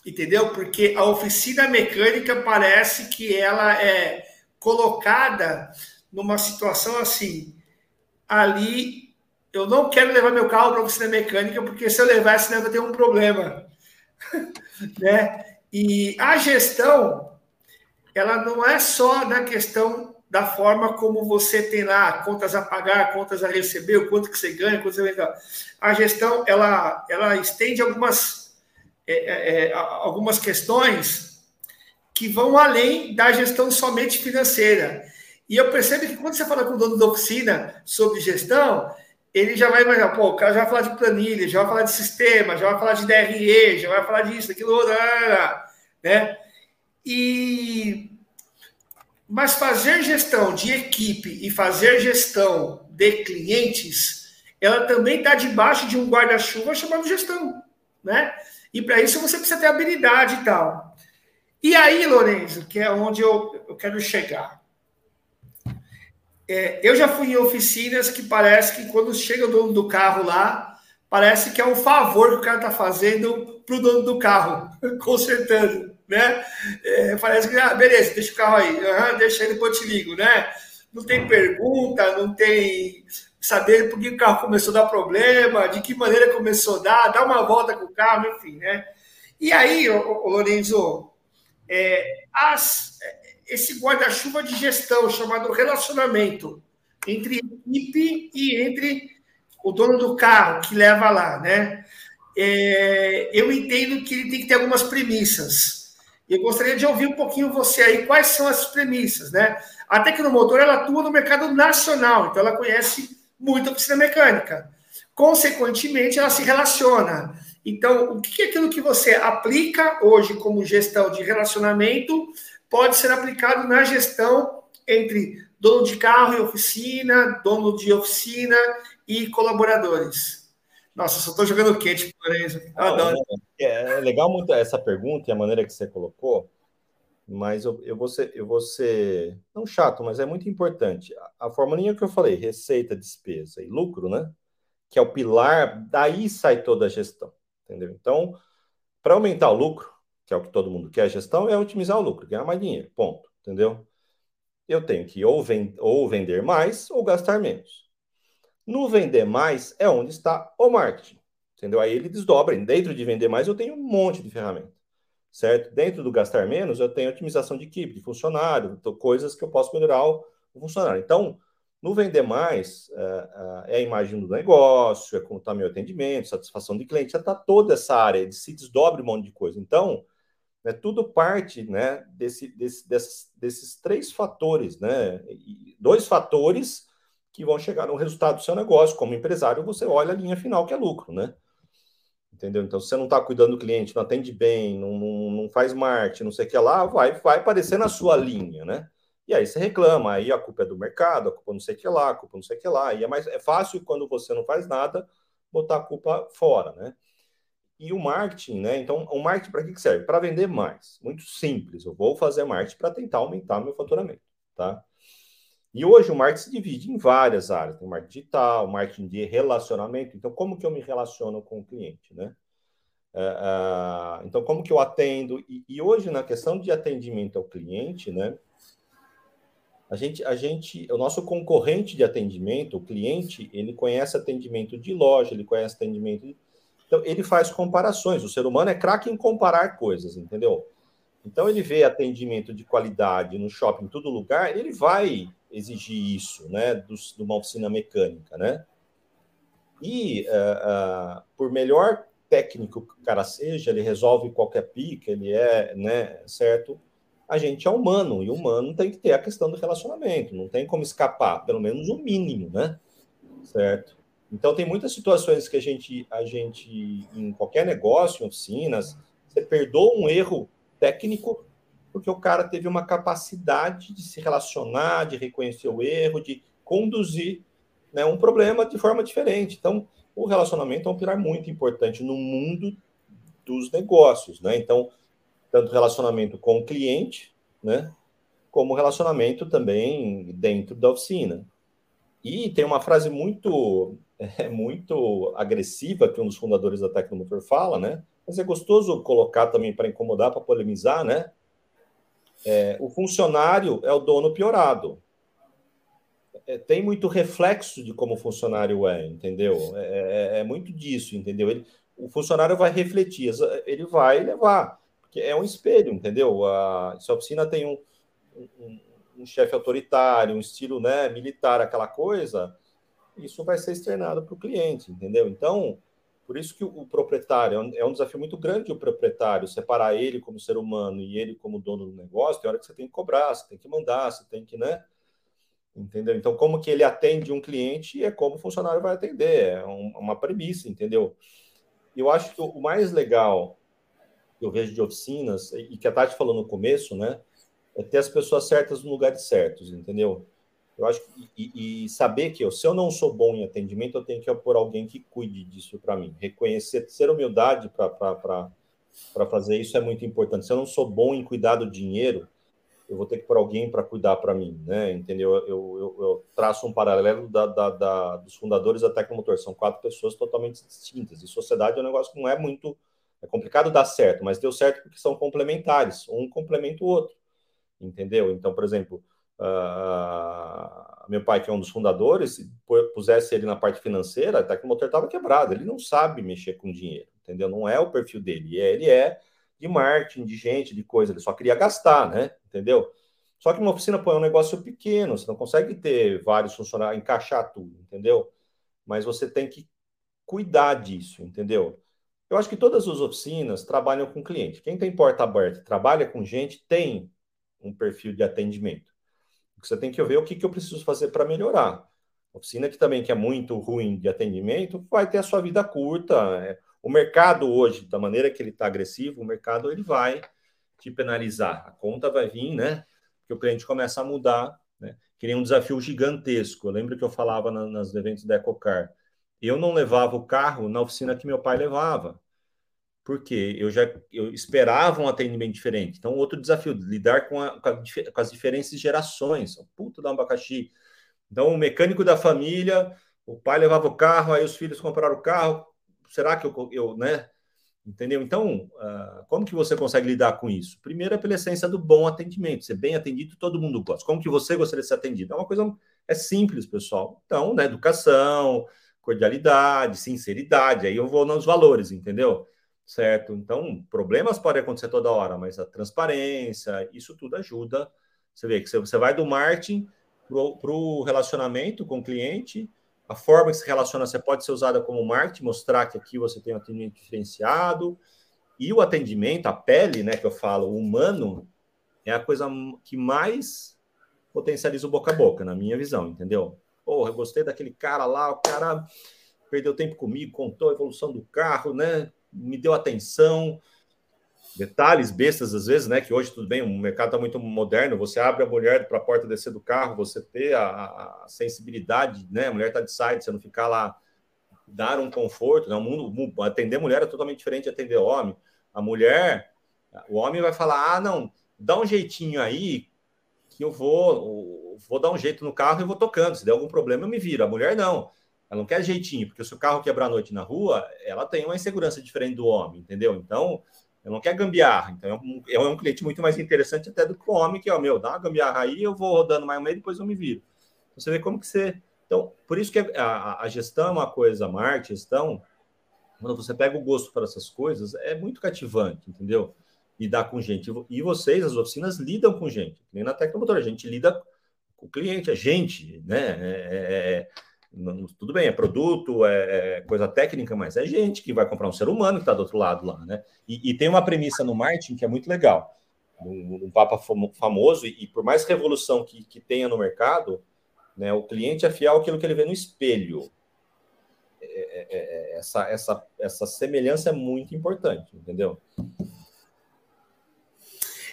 entendeu? Porque a oficina mecânica parece que ela é colocada numa situação assim, ali eu não quero levar meu carro para a oficina mecânica, porque se eu levar, esse vou ter um problema. né? E a gestão, ela não é só na questão da forma como você tem lá contas a pagar, contas a receber, o quanto que você ganha, quanto você. A gestão, ela, ela estende algumas, é, é, é, algumas questões que vão além da gestão somente financeira. E eu percebo que quando você fala com o dono da oficina sobre gestão, ele já vai imaginar, pô, o cara já vai falar de planilha, já vai falar de sistema, já vai falar de DRE, já vai falar disso, daquilo, né? E mas fazer gestão de equipe e fazer gestão de clientes, ela também está debaixo de um guarda-chuva chamado gestão, né? E para isso você precisa ter habilidade e tal. E aí, Lorenzo, que é onde eu, eu quero chegar. É, eu já fui em oficinas que parece que quando chega o dono do carro lá, parece que é um favor que o cara está fazendo para o dono do carro, consertando, né? É, parece que, ah, beleza, deixa o carro aí, uhum, deixa aí, depois eu te ligo, né? Não tem pergunta, não tem saber por que o carro começou a dar problema, de que maneira começou a dar, dar uma volta com o carro, enfim, né? E aí, Lorenzo, é, as, esse guarda-chuva de gestão chamado relacionamento entre equipe e entre o dono do carro que leva lá, né? É, eu entendo que ele tem que ter algumas premissas. Eu gostaria de ouvir um pouquinho você aí, quais são essas premissas, né? A Tecnomotor, ela atua no mercado nacional, então ela conhece muito a oficina mecânica. Consequentemente, ela se relaciona. Então, o que é aquilo que você aplica hoje como gestão de relacionamento pode ser aplicado na gestão entre dono de carro e oficina, dono de oficina e colaboradores? Nossa, só estou jogando quente por isso. Adoro. É, é legal muito essa pergunta e a maneira que você colocou, mas eu, eu, vou ser, eu vou ser não chato, mas é muito importante. A, a formulinha que eu falei, receita, despesa e lucro, né? Que é o pilar, daí sai toda a gestão, entendeu? Então, para aumentar o lucro, que é o que todo mundo quer, gestão é otimizar o lucro, ganhar mais dinheiro, ponto, entendeu? Eu tenho que ou, vend ou vender mais ou gastar menos. No vender mais é onde está o marketing, entendeu? Aí ele desdobra, dentro de vender mais eu tenho um monte de ferramenta, certo? Dentro do gastar menos eu tenho otimização de equipe, de funcionário, coisas que eu posso melhorar o, funcionário. Então, no vender mais, é, é, a imagem do negócio, é como está meu atendimento, satisfação de cliente, já está toda essa área, de se desdobra um monte de coisa. Então, é tudo parte né, desse, desse, desses, desses três fatores, né? dois fatores que vão chegar no resultado do seu negócio. Como empresário, você olha a linha final, que é lucro, né? Entendeu? Então, se você não está cuidando do cliente, não atende bem, não, não, não, faz marketing, não sei o que lá, vai, vai aparecer na sua linha, né? E aí você reclama, aí a culpa é do mercado, a culpa não sei o que lá, a culpa não sei o que lá. E é, mais, é fácil quando você não faz nada botar a culpa fora, né? E o marketing, né? Então, o marketing para que serve? Para vender mais. Muito simples. Eu vou fazer marketing para tentar aumentar meu faturamento, tá? E hoje o marketing se divide em várias áreas. Tem marketing digital, marketing de relacionamento. Então, como que eu me relaciono com o cliente, né? Uh, então, como que eu atendo? E, e, hoje, na questão de atendimento ao cliente, né? A gente, a gente, o nosso concorrente de atendimento, o cliente, ele conhece atendimento de loja, ele conhece atendimento de então, ele faz comparações. O ser humano é craque em comparar coisas, entendeu? Então, ele vê atendimento de qualidade no shopping, em todo lugar, ele vai exigir isso, né, do, de uma oficina mecânica, né? E, uh, uh, por melhor técnico que o cara seja, ele resolve qualquer pica, ele é, né, certo? A gente é humano, e humano tem que ter a questão do relacionamento, não tem como escapar, pelo menos o mínimo, né? Certo? Então, tem muitas situações que a gente, a gente, em qualquer negócio, em oficinas, você perdoa um erro técnico porque o cara teve uma capacidade de se relacionar, de reconhecer o erro, de conduzir né, um problema de forma diferente. Então, o relacionamento é um pilar muito importante no mundo dos negócios, né? Então, tanto relacionamento com o cliente, né, como relacionamento também dentro da oficina. E tem uma frase muito é muito agressiva que um dos fundadores da Tecnomotor fala, né? Mas é gostoso colocar também para incomodar, para polemizar, né? É, o funcionário é o dono piorado. é, tem muito reflexo de como o funcionário é, entendeu? É, é, é muito disso, entendeu? Ele, o funcionário vai refletir, ele vai levar, porque é um espelho, entendeu? A, se a oficina tem um, um, um chefe autoritário, um estilo né, militar, aquela coisa, isso vai ser externado para o cliente, entendeu? Então, por isso que o proprietário é um, é um, desafio muito grande o proprietário separar ele como ser humano e ele como dono do negócio. Tem hora que você tem que cobrar, você tem que mandar, você tem que, né? Entendeu? Então, como que ele atende um cliente é como o funcionário vai atender, é um, uma premissa, entendeu? Eu acho que o mais legal que eu vejo de oficinas, e que a Tati falou no começo, né? É ter as pessoas certas no lugares certos, entendeu? Eu acho que, e, e, saber que eu, se eu não sou bom em atendimento, eu tenho que pôr alguém que cuide disso para mim. Reconhecer, ter humildade para fazer isso é muito importante. Se eu não sou bom em cuidar do dinheiro, eu vou ter que pôr alguém para cuidar para mim, né? Entendeu? Eu, eu, eu, traço um paralelo da, da, da, dos fundadores da Tecnomotor. São quatro pessoas totalmente distintas. E sociedade é um negócio que não é muito. É complicado dar certo, mas deu certo porque são complementares. Um complementa o outro. Entendeu? Então, por exemplo uh, meu pai, que é um dos fundadores, se pusesse ele na parte financeira, até que o motor estava quebrado. Ele não sabe mexer com dinheiro, entendeu? Não é o perfil dele. É, ele é de marketing, de gente, de coisa. Ele só queria gastar, né? Entendeu? Só que uma oficina põe um negócio pequeno, você não consegue ter vários funcionários, encaixar tudo, entendeu? Mas você tem que cuidar disso, entendeu? Eu acho que todas as oficinas trabalham com cliente. Quem tem porta aberta, trabalha com gente, tem um perfil de atendimento. Você tem que ver o que, que eu preciso fazer para melhorar. Oficina que também que é muito ruim de atendimento vai ter a sua vida curta. É, o mercado hoje, da maneira que ele está agressivo, o mercado ele vai te penalizar. A conta vai vir, né? Que o cliente começa a mudar, né? Que um desafio gigantesco. Eu lembro que eu falava na, nas eventos da Ecocar. Eu não levava o carro na oficina que meu pai levava porque eu já eu esperava um atendimento diferente. Então, outro desafio, lidar com, a, com, a, com as diferentes gerações. Puta do abacaxi. Então, o mecânico da família, o pai levava o carro, aí os filhos compraram o carro. Será que eu, eu né? Entendeu? Então, uh, como que você consegue lidar com isso? Primeiro é pela essência do bom atendimento. Ser bem atendido, todo mundo gosta. Como que você gostaria de ser atendido? É uma coisa, é simples, pessoal. Então, né, educação, cordialidade, sinceridade, aí eu vou nos valores, entendeu? Certo? Então, problemas podem acontecer toda hora, mas a transparência, isso tudo ajuda. Você vê que você vai do marketing para o relacionamento com o cliente, a forma que se relaciona você pode ser usada como marketing, mostrar que aqui você tem um atendimento diferenciado, e o atendimento, a pele, né, que eu falo, humano, é a coisa que mais potencializa o boca a boca, na minha visão, entendeu? Porra, eu gostei daquele cara lá, o cara perdeu tempo comigo, contou a evolução do carro, né? Me deu atenção. Detalhes bestas, às vezes, né? Que hoje tudo bem, o mercado está muito moderno. Você abre a mulher para a porta descer do carro, você ter a, a sensibilidade, né? A mulher está de side, você não ficar lá, dar um conforto. Né? O mundo, atender mulher é totalmente diferente de atender homem. A mulher, o homem vai falar: ah, não, dá um jeitinho aí, que eu vou, vou dar um jeito no carro e vou tocando. Se der algum problema, eu me viro. A mulher não. Ela não quer jeitinho, porque se o carro quebrar à noite na rua, ela tem uma insegurança diferente do homem, entendeu? Então, ela não quer gambiarra. Então, é um, é um cliente muito mais interessante até do que o homem, que, ó, meu, dá uma gambiarra aí, eu vou rodando mais um meio, depois eu me viro. Você vê como que você... Então, por isso que a, a gestão é uma coisa, marketing, gestão, quando você pega o gosto para essas coisas, é muito cativante, entendeu? Lidar com gente. E vocês, as oficinas, lidam com gente. Nem na Tecnomotor, a gente lida com o cliente, a gente, né? É, é, é tudo bem, é produto, é, é, coisa técnica, mas é gente que vai comprar um ser humano que está do outro lado lá, né? E, e, tem uma premissa no marketing que é muito legal. Um, um papa famoso, e, e, por mais revolução que, que tenha no mercado, né, o cliente é fiel àquilo que ele vê no espelho. É, é, é, é essa, essa, essa semelhança é muito importante, entendeu?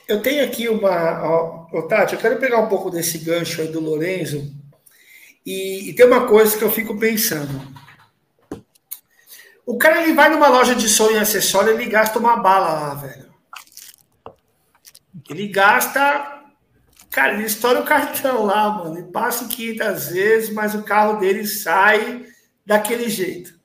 Eu tenho aqui uma. Ó, Tati, eu quero pegar um pouco desse gancho aí do Lorenzo e, e, tem uma coisa que eu fico pensando. O cara ele vai numa loja de som e acessório ele gasta uma bala lá, velho. Ele gasta. Cara, ele estoura o cartão lá, mano. Ele passa 500 vezes, mas o carro dele sai daquele jeito,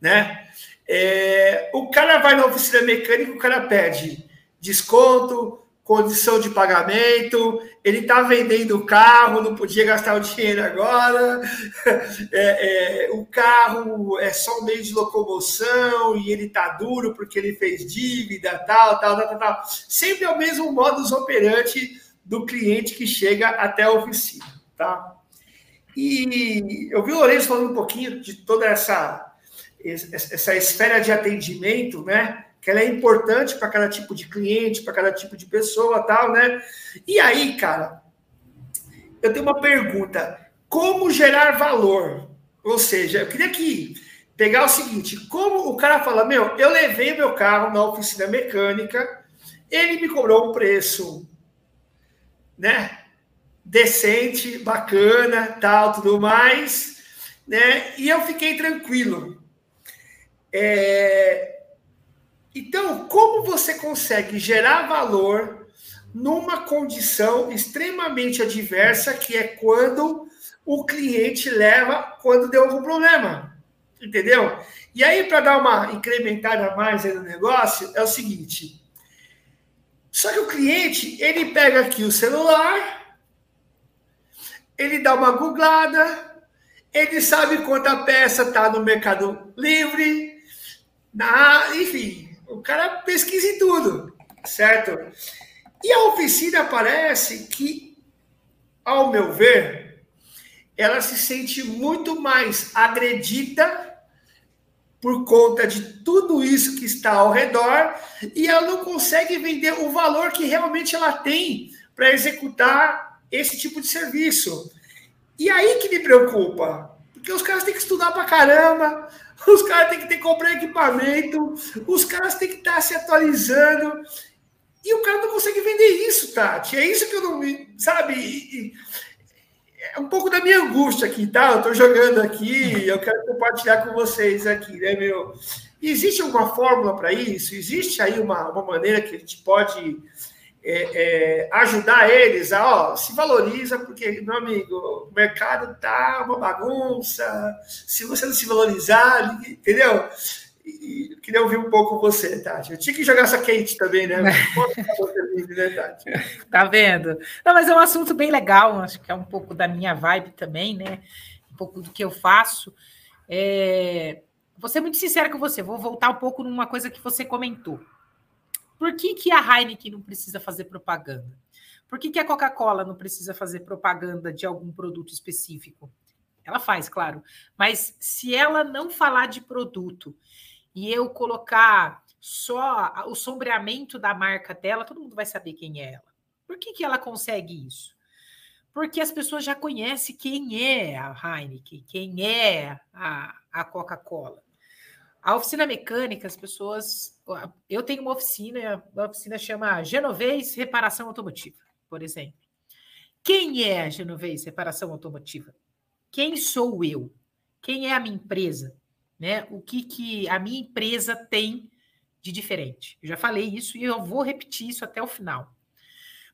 né? É, o cara vai na oficina mecânica, o cara pede desconto, condição de pagamento, ele está vendendo o carro, não podia gastar o dinheiro agora, é, é, o carro é só um meio de locomoção e ele está duro porque ele fez dívida, tal, tal, tal, tal. Sempre é o mesmo modus operandi do cliente que chega até a oficina, tá? E eu vi o Lourenço falando um pouquinho de toda essa, essa esfera de atendimento, né? Que ela é importante para cada tipo de cliente, para cada tipo de pessoa, tal, né? E aí, cara, eu tenho uma pergunta: como gerar valor? Ou seja, eu queria que pegar o seguinte: como o cara fala, meu, eu levei meu carro na oficina mecânica, ele me cobrou um preço, né? Decente, bacana, tal, tudo mais, né? E eu fiquei tranquilo. É, então, como você consegue gerar valor numa condição extremamente adversa, que é quando o cliente leva quando deu algum problema? Entendeu? E aí, para dar uma incrementada mais no negócio, é o seguinte. Só que o cliente, ele pega aqui o celular, ele dá uma googlada, ele sabe quanta peça está no Mercado Livre, na, enfim, o cara pesquisa em tudo, certo? E a oficina parece que, ao meu ver, ela se sente muito mais agredida por conta de tudo isso que está ao redor e ela não consegue vender o valor que realmente ela tem para executar esse tipo de serviço. E aí que me preocupa, porque os caras têm que estudar para caramba, os caras têm que ter que comprar equipamento, os caras têm que estar se atualizando. E o cara não consegue vender isso, Tati. É isso que eu não me. Sabe? É um pouco da minha angústia aqui, tá? Eu estou jogando aqui, eu quero compartilhar com vocês aqui, né, meu? Existe alguma fórmula para isso? Existe aí uma, uma maneira que a gente pode é, é, ajudar eles a, ó, se valoriza, porque, meu amigo, o mercado tá uma bagunça, se você não se valorizar, entendeu? E, queria ouvir um pouco você, Tati. Eu tinha que jogar essa quente também, né? tá vendo? Não, mas é um assunto bem legal, acho que é um pouco da minha vibe também, né? Um pouco do que eu faço. É... Vou ser muito sincera com você, vou voltar um pouco numa coisa que você comentou. Por que, que a Heineken não precisa fazer propaganda? Por que, que a Coca-Cola não precisa fazer propaganda de algum produto específico? Ela faz, claro. Mas se ela não falar de produto e eu colocar só o sombreamento da marca dela, todo mundo vai saber quem é ela. Por que, que ela consegue isso? Porque as pessoas já conhecem quem é a Heineken, quem é a, a Coca-Cola. A oficina mecânica, as pessoas. Eu tenho uma oficina, a oficina chama Genovês Reparação Automotiva, por exemplo. Quem é a Genovês Reparação Automotiva? Quem sou eu? Quem é a minha empresa? Né? O que, que a minha empresa tem de diferente? Eu já falei isso e eu vou repetir isso até o final.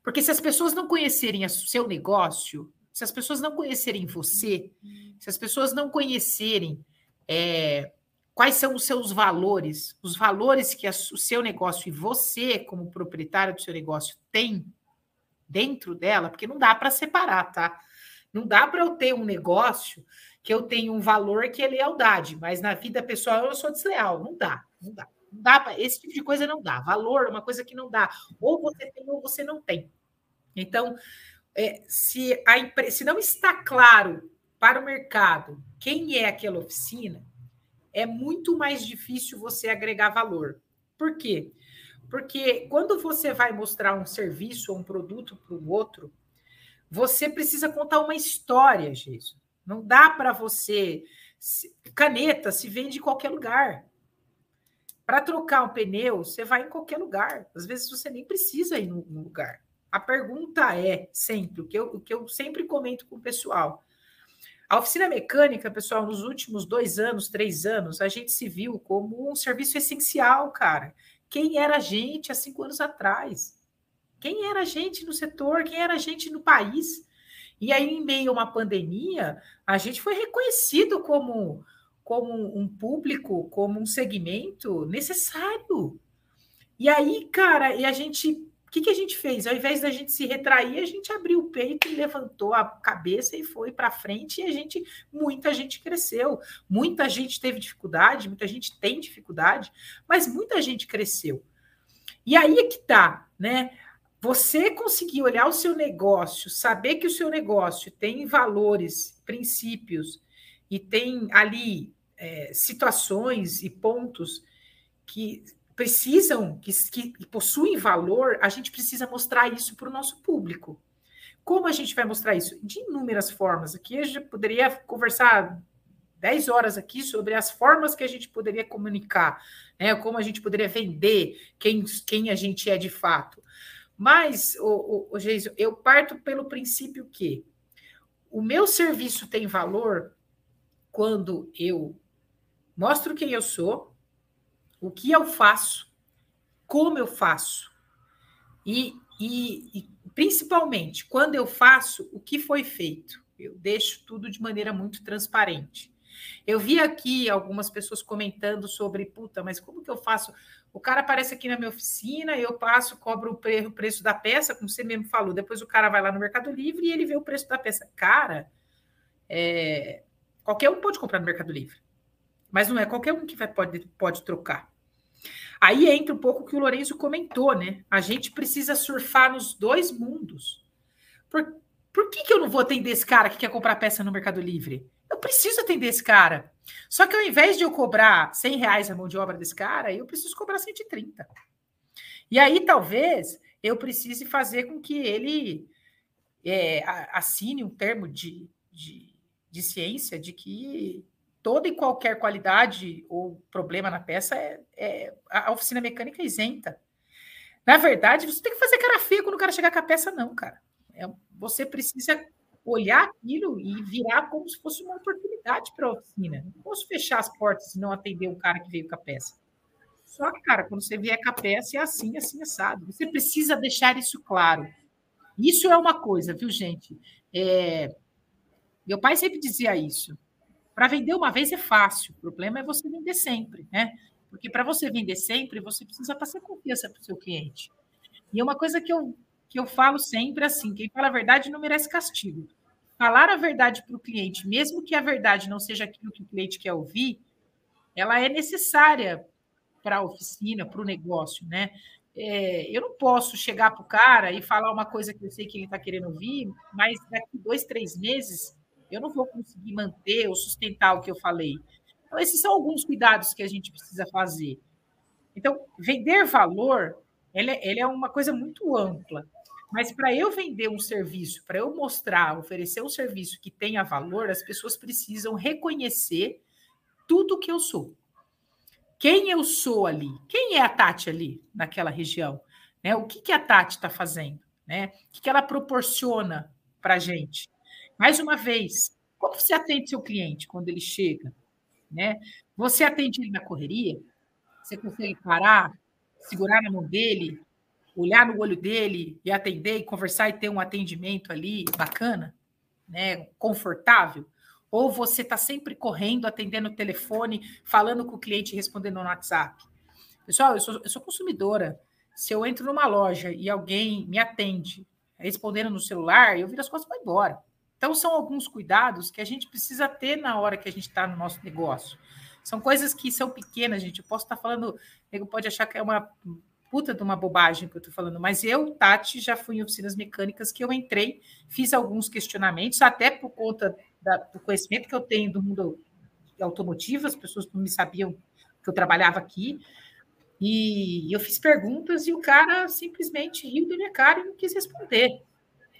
Porque se as pessoas não conhecerem o seu negócio, se as pessoas não conhecerem você, se as pessoas não conhecerem é, Quais são os seus valores? Os valores que o seu negócio e você, como proprietário do seu negócio, tem dentro dela, porque não dá para separar, tá? Não dá para eu ter um negócio que eu tenho um valor que é lealdade, mas na vida pessoal eu sou desleal. Não dá, não dá. Não dá pra, esse tipo de coisa não dá. Valor é uma coisa que não dá. Ou você tem ou você não tem. Então, é, se, a, se não está claro para o mercado quem é aquela oficina, é muito mais difícil você agregar valor. Por quê? Porque quando você vai mostrar um serviço ou um produto para o outro, você precisa contar uma história, Jesus. Não dá para você. Caneta se vende em qualquer lugar. Para trocar um pneu, você vai em qualquer lugar. Às vezes você nem precisa ir no, lugar. A pergunta é sempre, o que, eu, o que eu sempre comento com o pessoal: a oficina mecânica, pessoal, nos últimos dois anos, três anos, a gente se viu como um serviço essencial, cara. Quem era a gente há cinco anos atrás? Quem era a gente no setor? Quem era a gente no país? E aí, em meio a uma pandemia, a gente foi reconhecido como, como um público, como um segmento necessário. E aí, cara, e a gente O que, que a gente fez? Ao invés da gente se retrair, a gente abriu o peito e levantou a cabeça e foi para frente. E a gente, muita gente cresceu, muita gente teve dificuldade, muita gente tem dificuldade, mas muita gente cresceu. E aí é que tá, né? Você conseguir olhar o seu negócio, saber que o seu negócio tem valores, princípios e tem ali é, situações e pontos que precisam, que, que possuem valor, a gente precisa mostrar isso para o nosso público. Como a gente vai mostrar isso? De inúmeras formas. Aqui a gente poderia conversar 10 horas aqui sobre as formas que a gente poderia comunicar, né? como a gente poderia vender quem, quem a gente é de fato. Mas, o, o, o eu parto pelo princípio que o meu serviço tem valor quando eu mostro quem eu sou, o que eu faço, como eu faço, e, e, e principalmente quando eu faço o que foi feito. Eu deixo tudo de maneira muito transparente. Eu vi aqui algumas pessoas comentando sobre, puta, mas como que eu faço? O cara aparece aqui na minha oficina, eu passo, cobro o preço da peça, como você mesmo falou. Depois o cara vai lá no Mercado Livre e ele vê o preço da peça. Cara, é... qualquer um pode comprar no Mercado Livre, mas não é qualquer um que vai, pode, pode trocar. Aí entra um pouco o que o Lourenço comentou, né? A gente precisa surfar nos dois mundos. Por, por que, que eu não vou atender esse cara que quer comprar peça no Mercado Livre? Eu preciso atender esse cara. Só que ao invés de eu cobrar 100 reais a mão de obra desse cara, eu preciso cobrar 130. E aí talvez eu precise fazer com que ele é, assine um termo de, de, de ciência de que toda e qualquer qualidade ou problema na peça é, é, a oficina mecânica é isenta. Na verdade, você tem que fazer cara feia quando o cara chegar com a peça, não, cara. É, você precisa olhar aquilo e virar como se fosse uma oportunidade para a oficina. Não posso fechar as portas e não atender o cara que veio com a peça. Só que, cara, quando você vier com a peça, é assim, assim, assado. Você precisa deixar isso claro. Isso é uma coisa, viu, gente? É... Meu pai sempre dizia isso. Para vender uma vez é fácil, o problema é você vender sempre, né? Porque para você vender sempre, você precisa passar confiança para o seu cliente. E é uma coisa que eu, que eu falo sempre assim: quem fala a verdade não merece castigo. Falar a verdade para o cliente, mesmo que a verdade não seja aquilo que o cliente quer ouvir, ela é necessária para a oficina, para o negócio, né? É, eu não posso chegar para o cara e falar uma coisa que eu sei que ele está querendo ouvir, mas daqui dois, três meses eu não vou conseguir manter ou sustentar o que eu falei. Então, esses são alguns cuidados que a gente precisa fazer. Então, vender valor, ele, ele é uma coisa muito ampla. Mas para eu vender um serviço, para eu mostrar, oferecer um serviço que tenha valor, as pessoas precisam reconhecer tudo que eu sou. Quem eu sou ali? Quem é a Tati ali, naquela região? Né? O que, que a Tati está fazendo? Né? O que, que ela proporciona para a gente? Mais uma vez, como você atende seu cliente quando ele chega? Né? Você atende ele na correria? Você consegue parar, segurar na mão dele, olhar no olho dele e atender e conversar e ter um atendimento ali bacana, né? confortável? Ou você está sempre correndo, atendendo o telefone, falando com o cliente, respondendo no WhatsApp? Pessoal, eu sou, eu sou consumidora. Se eu entro numa loja e alguém me atende respondendo no celular, eu viro as costas e vou embora. Então, são alguns cuidados que a gente precisa ter na hora que a gente está no nosso negócio. São coisas que são pequenas, gente. Eu posso estar tá falando, nego pode achar que é uma puta de uma bobagem que eu estou falando, mas eu, Tati, já fui em oficinas mecânicas que eu entrei, fiz alguns questionamentos, até por conta da, do conhecimento que eu tenho do mundo automotivo, as pessoas não me sabiam que eu trabalhava aqui, e eu fiz perguntas e o cara simplesmente riu da minha cara e não quis responder.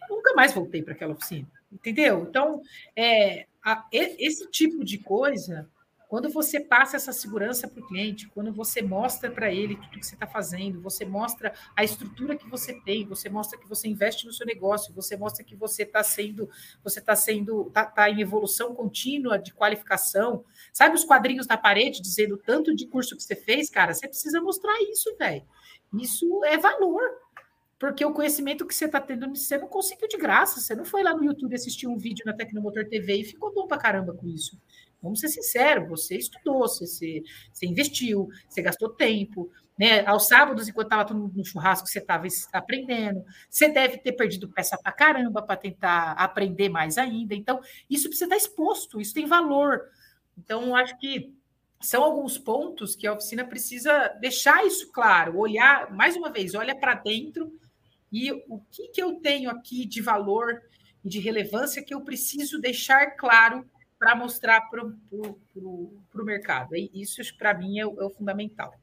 Eu nunca mais voltei para aquela oficina. Entendeu? Então, é, a, esse tipo de coisa, quando você passa essa segurança para o cliente, quando você mostra para ele tudo que você está fazendo, você mostra a estrutura que você tem, você mostra que você investe no seu negócio, você mostra que você está sendo, você está sendo, está tá em evolução contínua de qualificação. Sabe os quadrinhos na parede dizendo tanto de curso que você fez, cara? Você precisa mostrar isso, velho. Isso é valor porque o conhecimento que você está tendo, você não conseguiu de graça. Você não foi lá no YouTube assistir um vídeo na Tecnomotor TV e ficou bom para caramba com isso. Vamos ser sinceros, você estudou, você, você, investiu, você gastou tempo, né? Aos sábados, enquanto estava no churrasco, você estava aprendendo. Você deve ter perdido peça para caramba para tentar aprender mais ainda. Então, isso precisa estar exposto, isso tem valor. Então, acho que são alguns pontos que a oficina precisa deixar isso claro, olhar, mais uma vez, olha para dentro e o que, que eu tenho aqui de valor e de relevância que eu preciso deixar claro para mostrar para o mercado. E isso, para mim, é o, é o fundamental.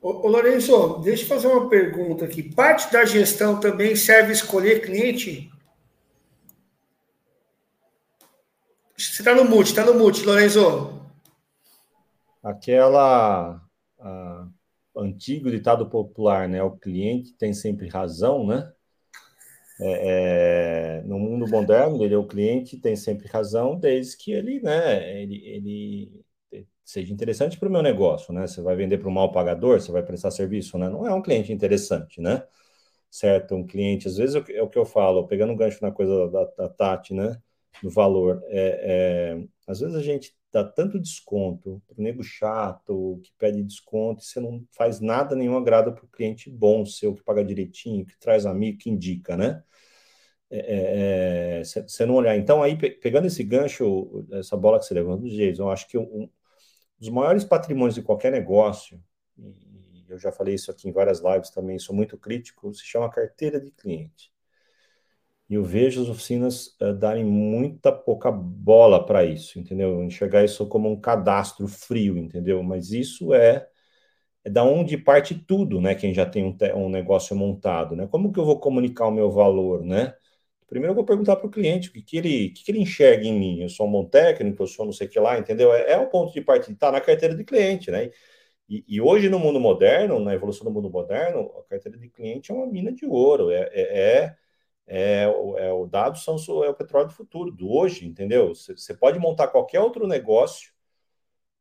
Ô, ô, Lourenço, deixa eu fazer uma pergunta aqui. Parte da gestão também serve escolher cliente? Você está no mute, está no mute, Lourenço. Aquela a, antigo ditado popular, né? O cliente tem sempre razão, né? É, é, no mundo moderno, ele é o cliente tem sempre razão, desde que ele, né? Ele, ele seja interessante para o meu negócio, né? Você vai vender para um mal pagador, você vai prestar serviço, né? Não é um cliente interessante, né? Certo? Um cliente, às vezes é o que eu falo, pegando um gancho na coisa da, da Tati, né? Do valor. É, é, às vezes a gente dá tanto desconto para o nego chato, que pede desconto, e você não faz nada, nenhum agrado para o cliente bom seu, que paga direitinho, que traz amigo, que indica, né? Você é, é, não olhar. Então, aí, pegando esse gancho, essa bola que você levanta, Jason, eu acho que um, os maiores patrimônios de qualquer negócio, e eu já falei isso aqui em várias lives também, sou muito crítico, se chama carteira de cliente. E eu vejo as oficinas uh, darem muita pouca bola para isso, entendeu? Enxergar isso como um cadastro frio, entendeu? Mas isso é, é da onde parte tudo, né? Quem já tem um, um negócio montado, né? Como que eu vou comunicar o meu valor, né? Primeiro eu vou perguntar para o cliente o que, que, ele, que, que ele enxerga em mim. Eu sou um bom técnico, eu sou não sei o que lá, entendeu? É, é o ponto de partida, está na carteira de cliente, né? E, e, hoje no mundo moderno, na evolução do mundo moderno, a carteira de cliente é uma mina de ouro, é, é, é, é é o dado são é o petróleo do futuro, do hoje, entendeu? Você pode montar qualquer outro negócio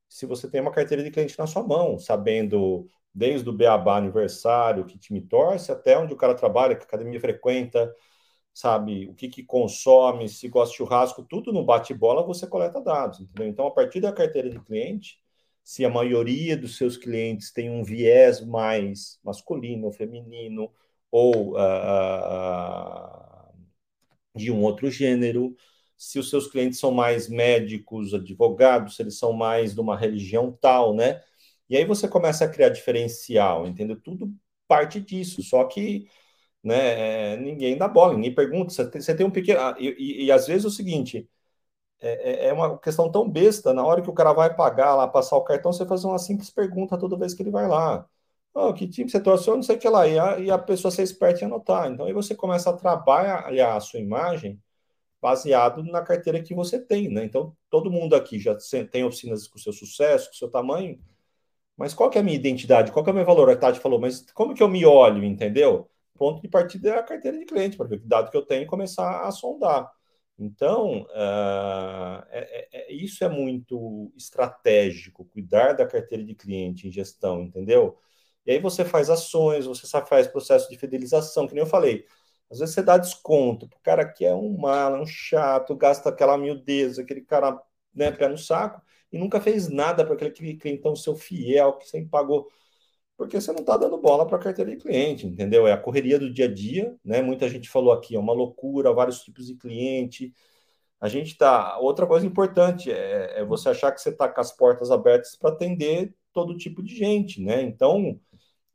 se você tem uma carteira de cliente na sua mão, sabendo desde o beabá aniversário, que time torce, até onde o cara trabalha, que academia frequenta, sabe, o que, que consome, se gosta de churrasco, tudo no bate-bola você coleta dados, entendeu? Então, a partir da carteira de cliente, se a maioria dos seus clientes tem um viés mais masculino feminino, ou uh, de um outro gênero, se os seus clientes são mais médicos, advogados, se eles são mais de uma religião tal, né? E aí você começa a criar diferencial, entendeu? Tudo parte disso, só que né? É, ninguém dá bola, ninguém pergunta. Você tem, você tem um pequeno. E, e, e, às vezes é o seguinte: é, é, é, uma questão tão besta, na hora que o cara vai pagar lá, passar o cartão, você faz uma simples pergunta toda vez que ele vai lá. Oh, que time você torceu? Não sei o que lá. E a, e a pessoa ser esperta e anotar. Então aí você começa a trabalhar a sua imagem baseado na carteira que você tem, né? Então todo mundo aqui já tem oficinas com seu sucesso, com seu tamanho. Mas qual que é a minha identidade? Qual que é o meu valor? A Tati falou, mas como que eu me olho, entendeu? ponto de partida é a carteira de cliente, para ver que dado que eu tenho e começar a sondar. Então, uh, é, é, isso é muito estratégico, cuidar da carteira de cliente em gestão, entendeu? E aí você faz ações, você faz processo de fidelização, que nem eu falei. Às vezes você dá desconto o cara que é um mala, um chato, gasta aquela miudeza, aquele cara né, pé no saco, e nunca fez nada para aquele clientão seu fiel, que sempre pagou porque você não está dando bola para a carteira de cliente, entendeu? É a correria do dia a dia, né? Muita gente falou aqui, é uma loucura, vários tipos de cliente. A gente está. Outra coisa importante é, é você achar que você está com as portas abertas para atender todo tipo de gente, né? Então,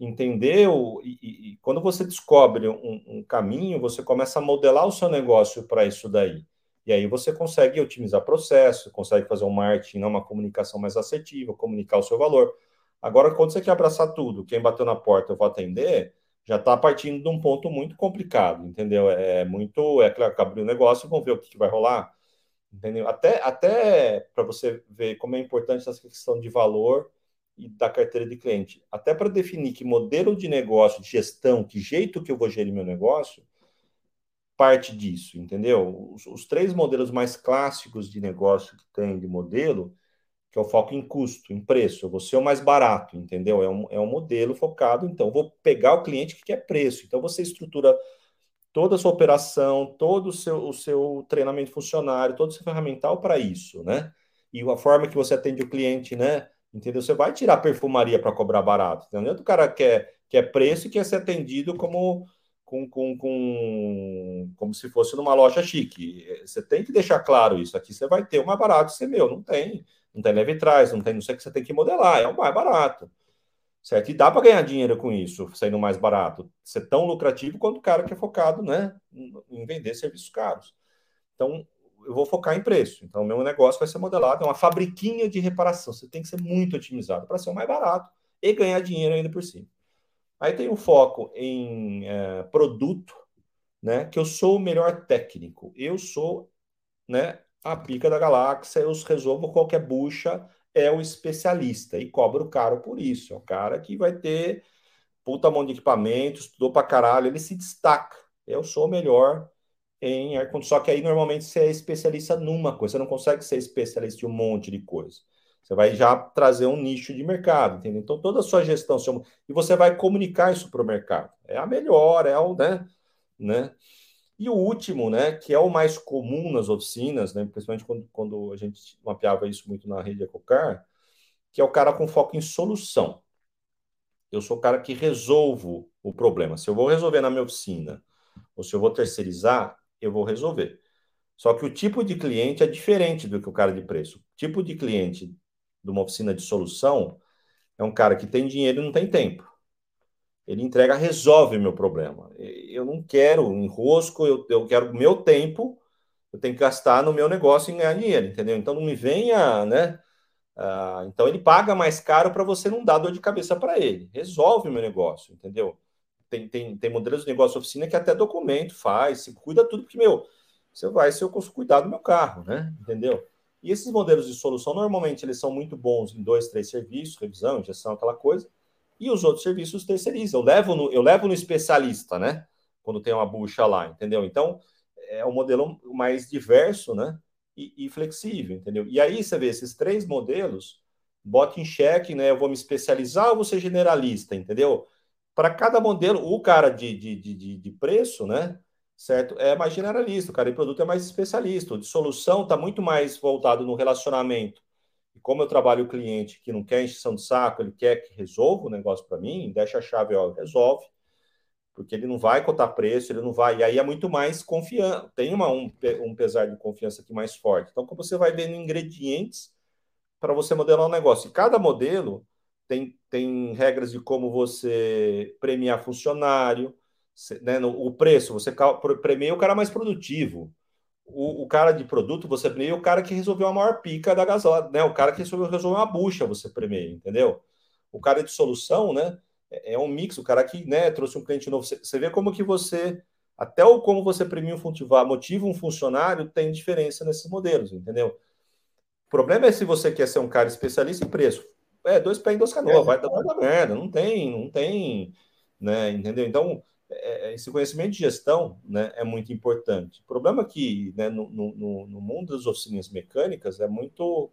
entendeu? E, e quando você descobre um, um, caminho, você começa a modelar o seu negócio para isso daí. E aí você consegue otimizar processo, consegue fazer um marketing, né? uma comunicação mais assertiva, comunicar o seu valor. Agora, quando você quer abraçar tudo, quem bateu na porta eu vou atender, já está partindo de um ponto muito complicado, entendeu? É muito. É claro que abriu o negócio, vamos ver o que, que vai rolar, entendeu? Até, até para você ver como é importante essa questão de valor e da carteira de cliente. Até para definir que modelo de negócio, de gestão, que jeito que eu vou gerir meu negócio, parte disso, entendeu? Os, os três modelos mais clássicos de negócio que tem de modelo que é o foco em custo, em preço. Eu vou ser o mais barato, entendeu? É um, é um modelo focado, então, vou pegar o cliente que quer preço. Então, você estrutura toda a sua operação, todo o seu, o seu treinamento funcionário, todo o seu ferramental para isso, né? E a forma que você atende o cliente, né? Entendeu? Você vai tirar perfumaria para cobrar barato. Entendeu? O cara quer, quer preço e quer ser atendido como, com, com, com, como se fosse numa loja chique. Você tem que deixar claro isso. Aqui você vai ter o mais barato, você meu. Não tem. Não tem leve trás, não tem, não sei o que você tem que modelar, é o mais barato. Certo? E dá para ganhar dinheiro com isso, saindo mais barato. Ser tão lucrativo quanto o cara que é focado né, em vender serviços caros. Então, eu vou focar em preço. Então, o meu negócio vai ser modelado, é uma fabriquinha de reparação. Você tem que ser muito otimizado para ser o mais barato e ganhar dinheiro ainda por cima. Aí tem o foco em é, produto, né? Que eu sou o melhor técnico. Eu sou, né? A pica da galáxia, eu resolvo qualquer bucha, é o especialista e cobro caro por isso. É o cara que vai ter puta mão de equipamento, estudou pra caralho, ele se destaca. Eu sou o melhor em ar Só que aí normalmente você é especialista numa coisa, você não consegue ser especialista em um monte de coisa. Você vai já trazer um nicho de mercado, entendeu? Então toda a sua gestão, seu... e você vai comunicar isso para o mercado. É a melhor, é o, né? né? E o último, né, que é o mais comum nas oficinas, né, principalmente quando, quando a gente mapeava isso muito na rede Ecocar, que é o cara com foco em solução. Eu sou o cara que resolvo o problema. Se eu vou resolver na minha oficina, ou se eu vou terceirizar, eu vou resolver. Só que o tipo de cliente é diferente do que o cara de preço. O tipo de cliente de uma oficina de solução é um cara que tem dinheiro e não tem tempo. Ele entrega, resolve meu problema. Eu não quero enrosco, eu, eu quero meu tempo, eu tenho que gastar no meu negócio e ganhar dinheiro, entendeu? Então não me venha, né? Ah, então ele paga mais caro para você não dar dor de cabeça para ele. Resolve meu negócio, entendeu? Tem, tem, tem modelos de negócio oficina que até documento faz, se cuida tudo, porque, meu, você vai ser eu cuidar do meu carro, né? Entendeu? E esses modelos de solução, normalmente, eles são muito bons em dois, três serviços, revisão, injeção, aquela coisa, e os outros serviços terceirizam. Eu levo no, eu levo no especialista, né? Quando tem uma bucha lá, entendeu? Então, é um modelo mais diverso, né? E, e flexível, entendeu? E aí você vê esses três modelos, bota em xeque, né? Eu vou me especializar ou vou ser generalista, entendeu? Para cada modelo, o cara de, de, de, de, preço, né? Certo? É mais generalista, o cara de produto é mais especialista. O de solução está muito mais voltado no relacionamento. E como eu trabalho o cliente que não quer encheção de saco, ele quer que resolva o negócio para mim, deixa a chave, ó, resolve. Porque ele não vai cotar preço, ele não vai. E aí é muito mais confiança. Tem uma, um, um pesar de confiança aqui mais forte. Então, como você vai vendo ingredientes para você modelar um negócio. E cada modelo tem, tem regras de como você premiar funcionário, né? No, o preço, você premia o cara mais produtivo. O, o, cara de produto, você premia o cara que resolveu a maior pica da gasolina, né? O cara que resolveu resolver uma bucha, você premia, entendeu? O cara de solução, né? É, é um mix, o cara que né, trouxe um cliente novo. Você, vê como que você, até o como você premia um motiva um funcionário, tem diferença nesses modelos, entendeu? O problema é se você quer ser um cara especialista em preço é, dois pés em duas canoas, é, vai, dar, vai dar merda, não tem, não tem, né, entendeu? Então, é, é, esse conhecimento de gestão né, é muito importante. O problema é que né, no, no, no, mundo das oficinas mecânicas é muito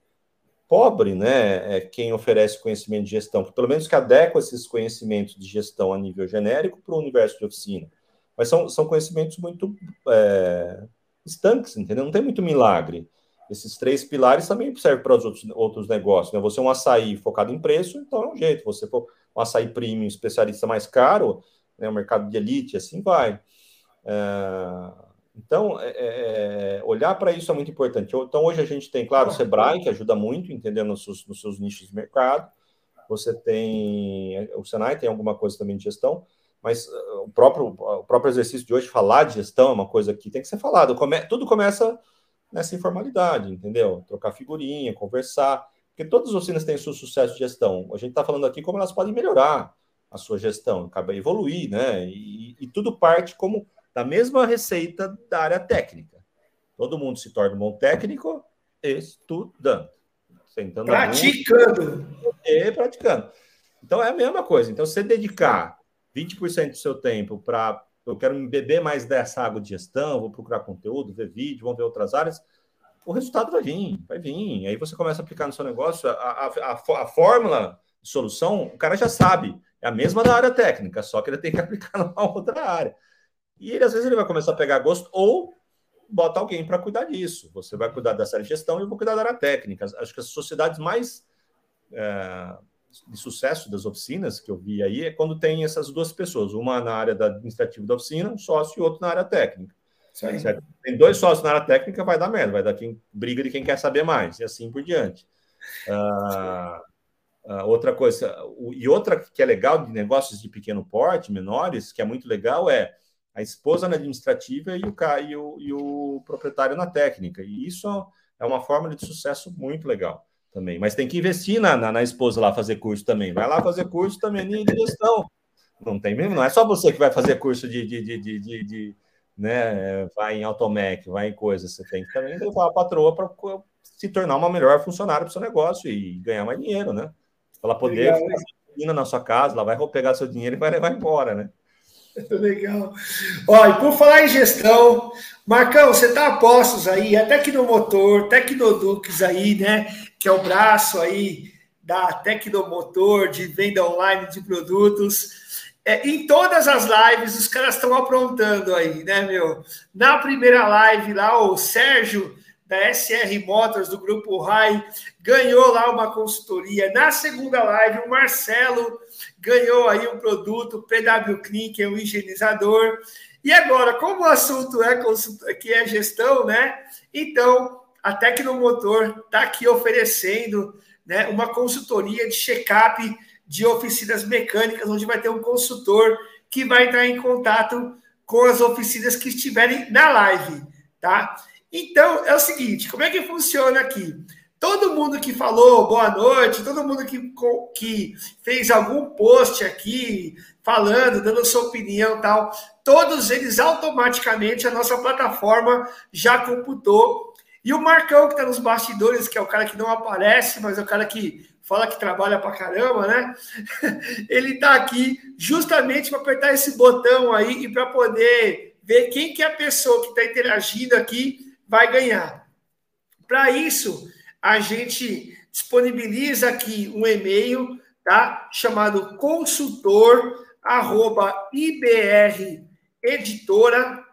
pobre né, é quem oferece conhecimento de gestão, pelo menos que adequa esses conhecimentos de gestão a nível genérico para o universo de oficina. Mas são, são conhecimentos muito é, estanques, entendeu? Não tem muito milagre. Esses três pilares também servem para os outros, outros negócios. Né? Você é um açaí focado em preço, então é um jeito. Você for um açaí premium, especialista mais caro, né? um mercado de elite, assim vai. É... Então, é, é, é olhar para isso é muito importante. Então, hoje a gente tem, claro, o Sebrae, que ajuda muito, entendendo nos seus, seus nichos de mercado. Você tem, o Senai tem alguma coisa também de gestão, mas uh, o próprio, o próprio exercício de hoje, falar de gestão é uma coisa que tem que ser falado. Come, tudo começa nessa informalidade, entendeu? Trocar figurinha, conversar. Porque todas as oficinas têm seu sucesso de gestão. A gente está falando aqui como elas podem melhorar a sua gestão, acaba evoluir, né? E, e, tudo parte como da mesma receita da área técnica. Todo mundo se torna um bom técnico estudando. Sentando praticando. E praticando. Então é a mesma coisa. Então, você dedicar 20% do seu tempo para eu quero me beber mais dessa água de gestão, vou procurar conteúdo, ver vídeo, vamos ver outras áreas, o resultado vai vir, vai vir. Aí você começa a aplicar no seu negócio, a, a, a, a fórmula de solução, o cara já sabe, é a mesma da área técnica, só que ele tem que aplicar numa outra área. E ele, às vezes, ele vai começar a pegar gosto, ou bota alguém para cuidar disso. Você vai cuidar dessa área de gestão e eu vou cuidar da área técnica. Acho que as sociedades mais é, de sucesso das oficinas que eu vi aí é quando tem essas duas pessoas, uma na área da administrativa da oficina, um sócio e outro na área técnica. Tem dois sócios na área técnica, vai dar merda, vai dar quem briga de quem quer saber mais, e assim por diante. Ah, ah, outra coisa, e outra que é legal de negócios de pequeno porte, menores, que é muito legal, é a esposa na administrativa e o, e o, e o proprietário na técnica. E isso é uma fórmula de sucesso muito legal também. Mas tem que investir na, na, na, esposa lá fazer curso também. Vai lá fazer curso também de gestão. Não tem mesmo, não é só você que vai fazer curso de, de, de, de, de, de né? Vai em Automec, vai em coisas. Você tem que também levar a patroa para se tornar uma melhor funcionária para o seu negócio e ganhar mais dinheiro, né? Para ela poder Legal, na sua casa, ela vai pegar seu dinheiro e vai levar embora, né? Legal. Olha, por falar em gestão, Marcão, você está a postos aí, a Tecnomotor, Tecnodux aí, né? Que é o braço aí da Tecnomotor de venda online de produtos. É, em todas as lives, os caras estão aprontando aí, né, meu? Na primeira live lá, o Sérgio da SR Motors, do Grupo Rai, ganhou lá uma consultoria. Na segunda live, o Marcelo ganhou aí um produto, PW Clean, que é um higienizador. E agora, como o assunto é que é gestão, né? Então, a Tecnomotor está aqui oferecendo né, uma consultoria de check-up de oficinas mecânicas, onde vai ter um consultor que vai entrar em contato com as oficinas que estiverem na live, tá? Então, é o seguinte, como é que funciona aqui? Todo mundo que falou boa noite, todo mundo que, que fez algum post aqui, falando, dando sua opinião tal, todos eles automaticamente a nossa plataforma já computou. E o Marcão, que está nos bastidores, que é o cara que não aparece, mas é o cara que fala que trabalha pra caramba, né? Ele está aqui justamente para apertar esse botão aí e para poder ver quem que é a pessoa que está interagindo aqui vai ganhar. Para isso, a gente disponibiliza aqui um e-mail, tá? Chamado consultor arroba IBR editora,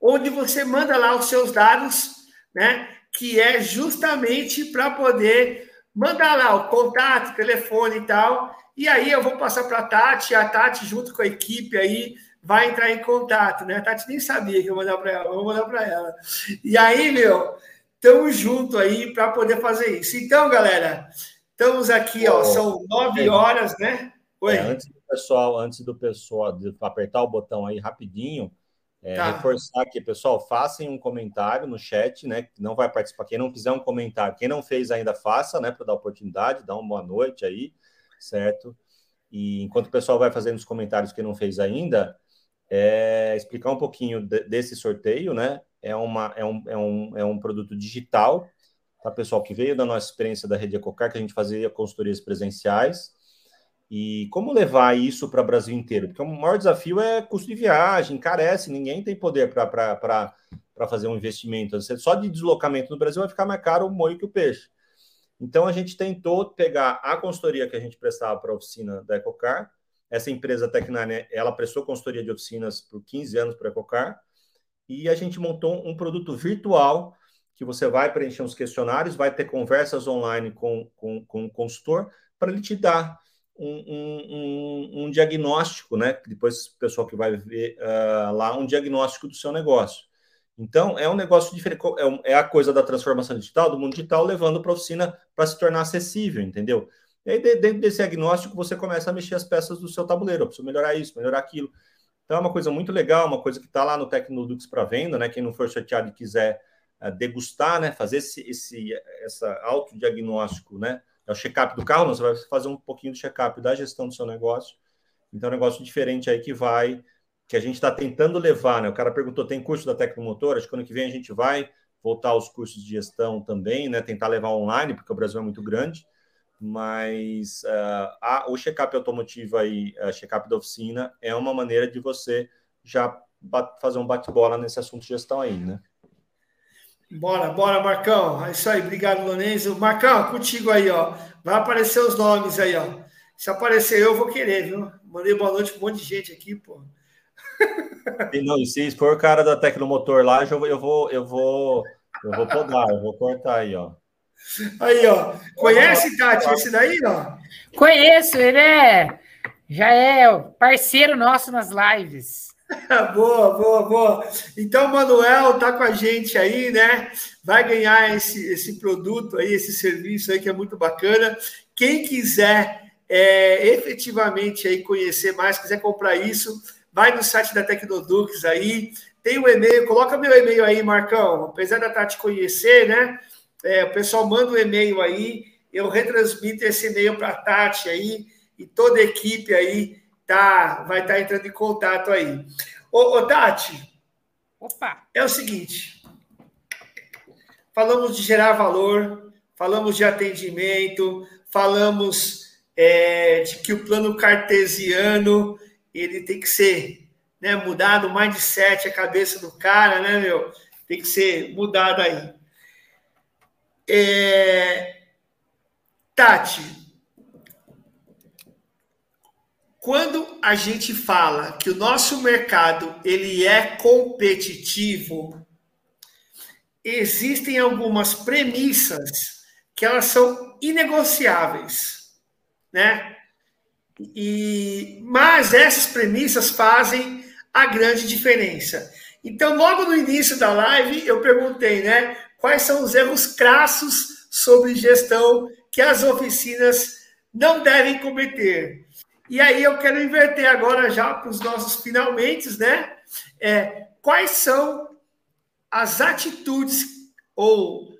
onde você manda lá os seus dados, né? Que é justamente para poder mandar lá o contato, telefone e tal. E aí eu vou passar para a Tati, a Tati, junto com a equipe aí, vai entrar em contato, né? A Tati nem sabia que eu mandar para ela, vou mandar para ela. E aí, meu, estamos junto aí para poder fazer isso. Então, galera, estamos aqui, ó, são nove horas, né? Oi. É, antes do pessoal, antes do pessoal de apertar o botão aí rapidinho, é, tá. reforçar aqui, pessoal, façam um comentário no chat, né? Não vai participar. Quem não fizer um comentário, quem não fez ainda, faça, né? Para dar oportunidade, dá uma boa noite aí, certo? E enquanto o pessoal vai fazendo os comentários que não fez ainda, é, explicar um pouquinho de, desse sorteio, né? É, uma, é, um, é, um, é um produto digital, tá, pessoal? Que veio da nossa experiência da Rede Ecocar, que a gente fazia consultorias presenciais. E como levar isso para o Brasil inteiro? Porque o maior desafio é custo de viagem, encarece, ninguém tem poder para fazer um investimento. Só de deslocamento no Brasil vai ficar mais caro o molho que o peixe. Então a gente tentou pegar a consultoria que a gente prestava para a oficina da Ecocar, essa empresa Tecnane, ela prestou consultoria de oficinas por 15 anos para a Ecocar e a gente montou um produto virtual que você vai preencher uns questionários, vai ter conversas online com, com, com o consultor para ele te dar um, um, um, diagnóstico, né? Depois o pessoal que vai ver uh, lá, um diagnóstico do seu negócio. Então, é um negócio diferente, é, é a coisa da transformação digital, do mundo digital, levando para a oficina para se tornar acessível, entendeu? E aí, dentro desse diagnóstico, você começa a mexer as peças do seu tabuleiro. Eu preciso melhorar isso, melhorar aquilo. Então, é uma coisa muito legal, uma coisa que está lá no Tecnodux para venda, né? Quem não for sorteado e quiser uh, degustar, né? Fazer esse, esse essa autodiagnóstico, né? É o check-up do carro, não, você vai fazer um pouquinho do check-up da gestão do seu negócio. Então, é um negócio diferente aí que vai, que a gente está tentando levar, né? O cara perguntou, tem curso da Tecnomotor? Acho que ano que vem a gente vai voltar aos cursos de gestão também, né? Tentar levar online, porque o Brasil é muito grande mas uh, a, o check-up automotivo aí, a check-up da oficina, é uma maneira de você já fazer um bate-bola nesse assunto de gestão aí, né? Bora, bora, Marcão. É isso aí, obrigado, Lorenzo. Marcão, contigo aí, ó. Vai aparecer os nomes aí, ó. Se aparecer eu, vou querer, viu? Mandei boa noite para um monte de gente aqui, pô. E não, e se for o cara da Tecnomotor lá, eu vou, eu vou, eu vou, eu vou podar, eu vou cortar aí, ó. Aí, ó. Conhece, Tati, esse daí, ó? Conheço, ele é. Já é parceiro nosso nas lives. boa, boa, boa. Então, Manuel tá com a gente aí, né? Vai ganhar esse, esse produto aí, esse serviço aí que é muito bacana. Quem quiser é, efetivamente aí conhecer mais, quiser comprar isso, vai no site da Tecnodux aí, tem o um e-mail, coloca meu e-mail aí, Marcão. Apesar da Tati conhecer, né? É, o pessoal manda o um e-mail aí, eu retransmito esse e-mail para a Tati aí, e toda a equipe aí tá, vai estar tá entrando em contato aí. Ô, ô, Tati, Opa. é o seguinte: falamos de gerar valor, falamos de atendimento, falamos é, de que o plano cartesiano ele tem que ser né, mudado, o mindset, a cabeça do cara, né, meu? Tem que ser mudado aí. É... Tati, quando a gente fala que o nosso mercado ele é competitivo, existem algumas premissas que elas são inegociáveis, né? E mas essas premissas fazem a grande diferença. Então, logo no início da live, eu perguntei, né, quais são os erros crassos sobre gestão que as oficinas não devem cometer. E aí eu quero inverter agora já para os nossos finalmente, né? É, quais são as atitudes ou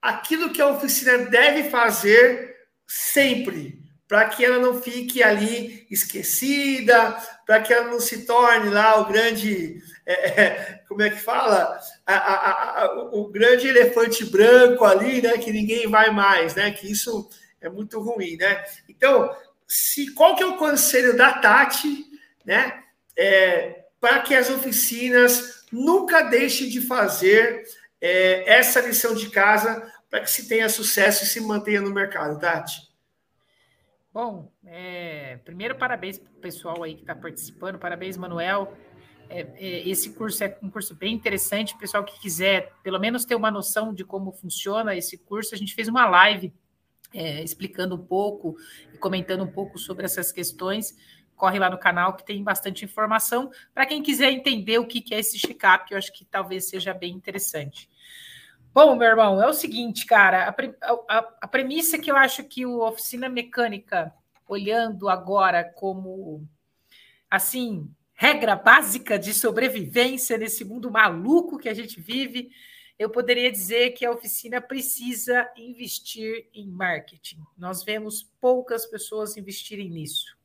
aquilo que a oficina deve fazer sempre para que ela não fique ali esquecida, para que ela não se torne lá o grande, é, é, como é que fala, a, a, a, o grande elefante branco ali, né, que ninguém vai mais, né, que isso é muito ruim, né? Então, se qual que é o conselho da Tati, né, é, para que as oficinas nunca deixem de fazer é, essa lição de casa para que se tenha sucesso e se mantenha no mercado, Tati? Bom, é, primeiro parabéns para o pessoal aí que está participando, parabéns, Manuel. É, é, esse curso é um curso bem interessante. Pessoal que quiser, pelo menos, ter uma noção de como funciona esse curso, a gente fez uma live é, explicando um pouco e comentando um pouco sobre essas questões. Corre lá no canal que tem bastante informação para quem quiser entender o que é esse check-up, eu acho que talvez seja bem interessante. Bom, meu irmão, é o seguinte, cara, a, a, a premissa que eu acho que o oficina mecânica, olhando agora como assim, regra básica de sobrevivência nesse mundo maluco que a gente vive, eu poderia dizer que a oficina precisa investir em marketing. Nós vemos poucas pessoas investirem nisso.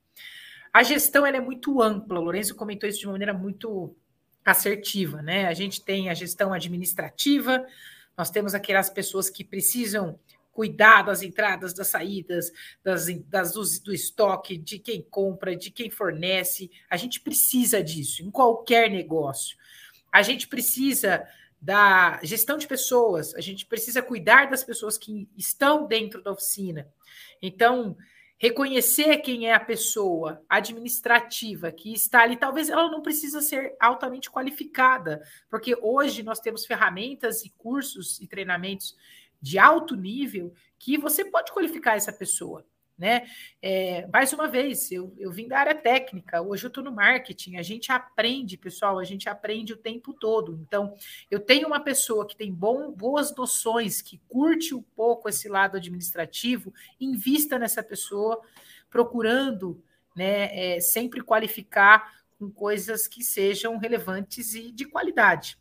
A gestão é muito ampla, o Lourenço comentou isso de uma maneira muito assertiva, né? A gente tem a gestão administrativa, nós temos aquelas pessoas que precisam cuidar das entradas, das saídas, das, das do, do, estoque, de quem compra, de quem fornece. A gente precisa disso em qualquer negócio. A gente precisa da gestão de pessoas, a gente precisa cuidar das pessoas que estão dentro da oficina. Então, reconhecer quem é a pessoa administrativa que está ali, talvez ela não precisa ser altamente qualificada, porque hoje nós temos ferramentas e cursos e treinamentos de alto nível que você pode qualificar essa pessoa né? É, mais uma vez, eu, eu vim da área técnica, hoje eu estou no marketing, a gente aprende, pessoal, a gente aprende o tempo todo. Então, eu tenho uma pessoa que tem bom, boas noções, que curte um pouco esse lado administrativo, invista nessa pessoa, procurando né, é, sempre qualificar com coisas que sejam relevantes e de qualidade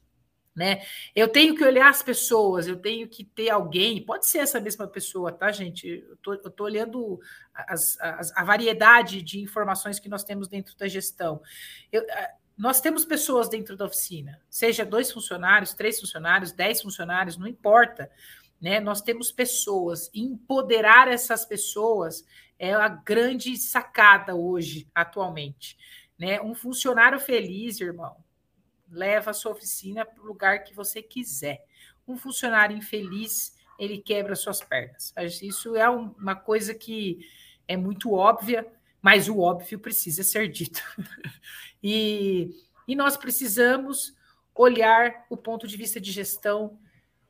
né? Eu tenho que olhar as pessoas, eu tenho que ter alguém, pode ser essa mesma pessoa, tá, gente? Eu tô, eu tô olhando as, as, a variedade de informações que nós temos dentro da gestão. Eu, nós temos pessoas dentro da oficina, seja dois funcionários, três funcionários, dez funcionários, não importa. Né? Nós temos pessoas, e empoderar essas pessoas é a grande sacada hoje, atualmente. Né? Um funcionário feliz, irmão, leva a sua oficina para o lugar que você quiser. Um funcionário infeliz, ele quebra suas pernas. Isso é uma coisa que é muito óbvia, mas o óbvio precisa ser dito. e, e nós precisamos olhar o ponto de vista de gestão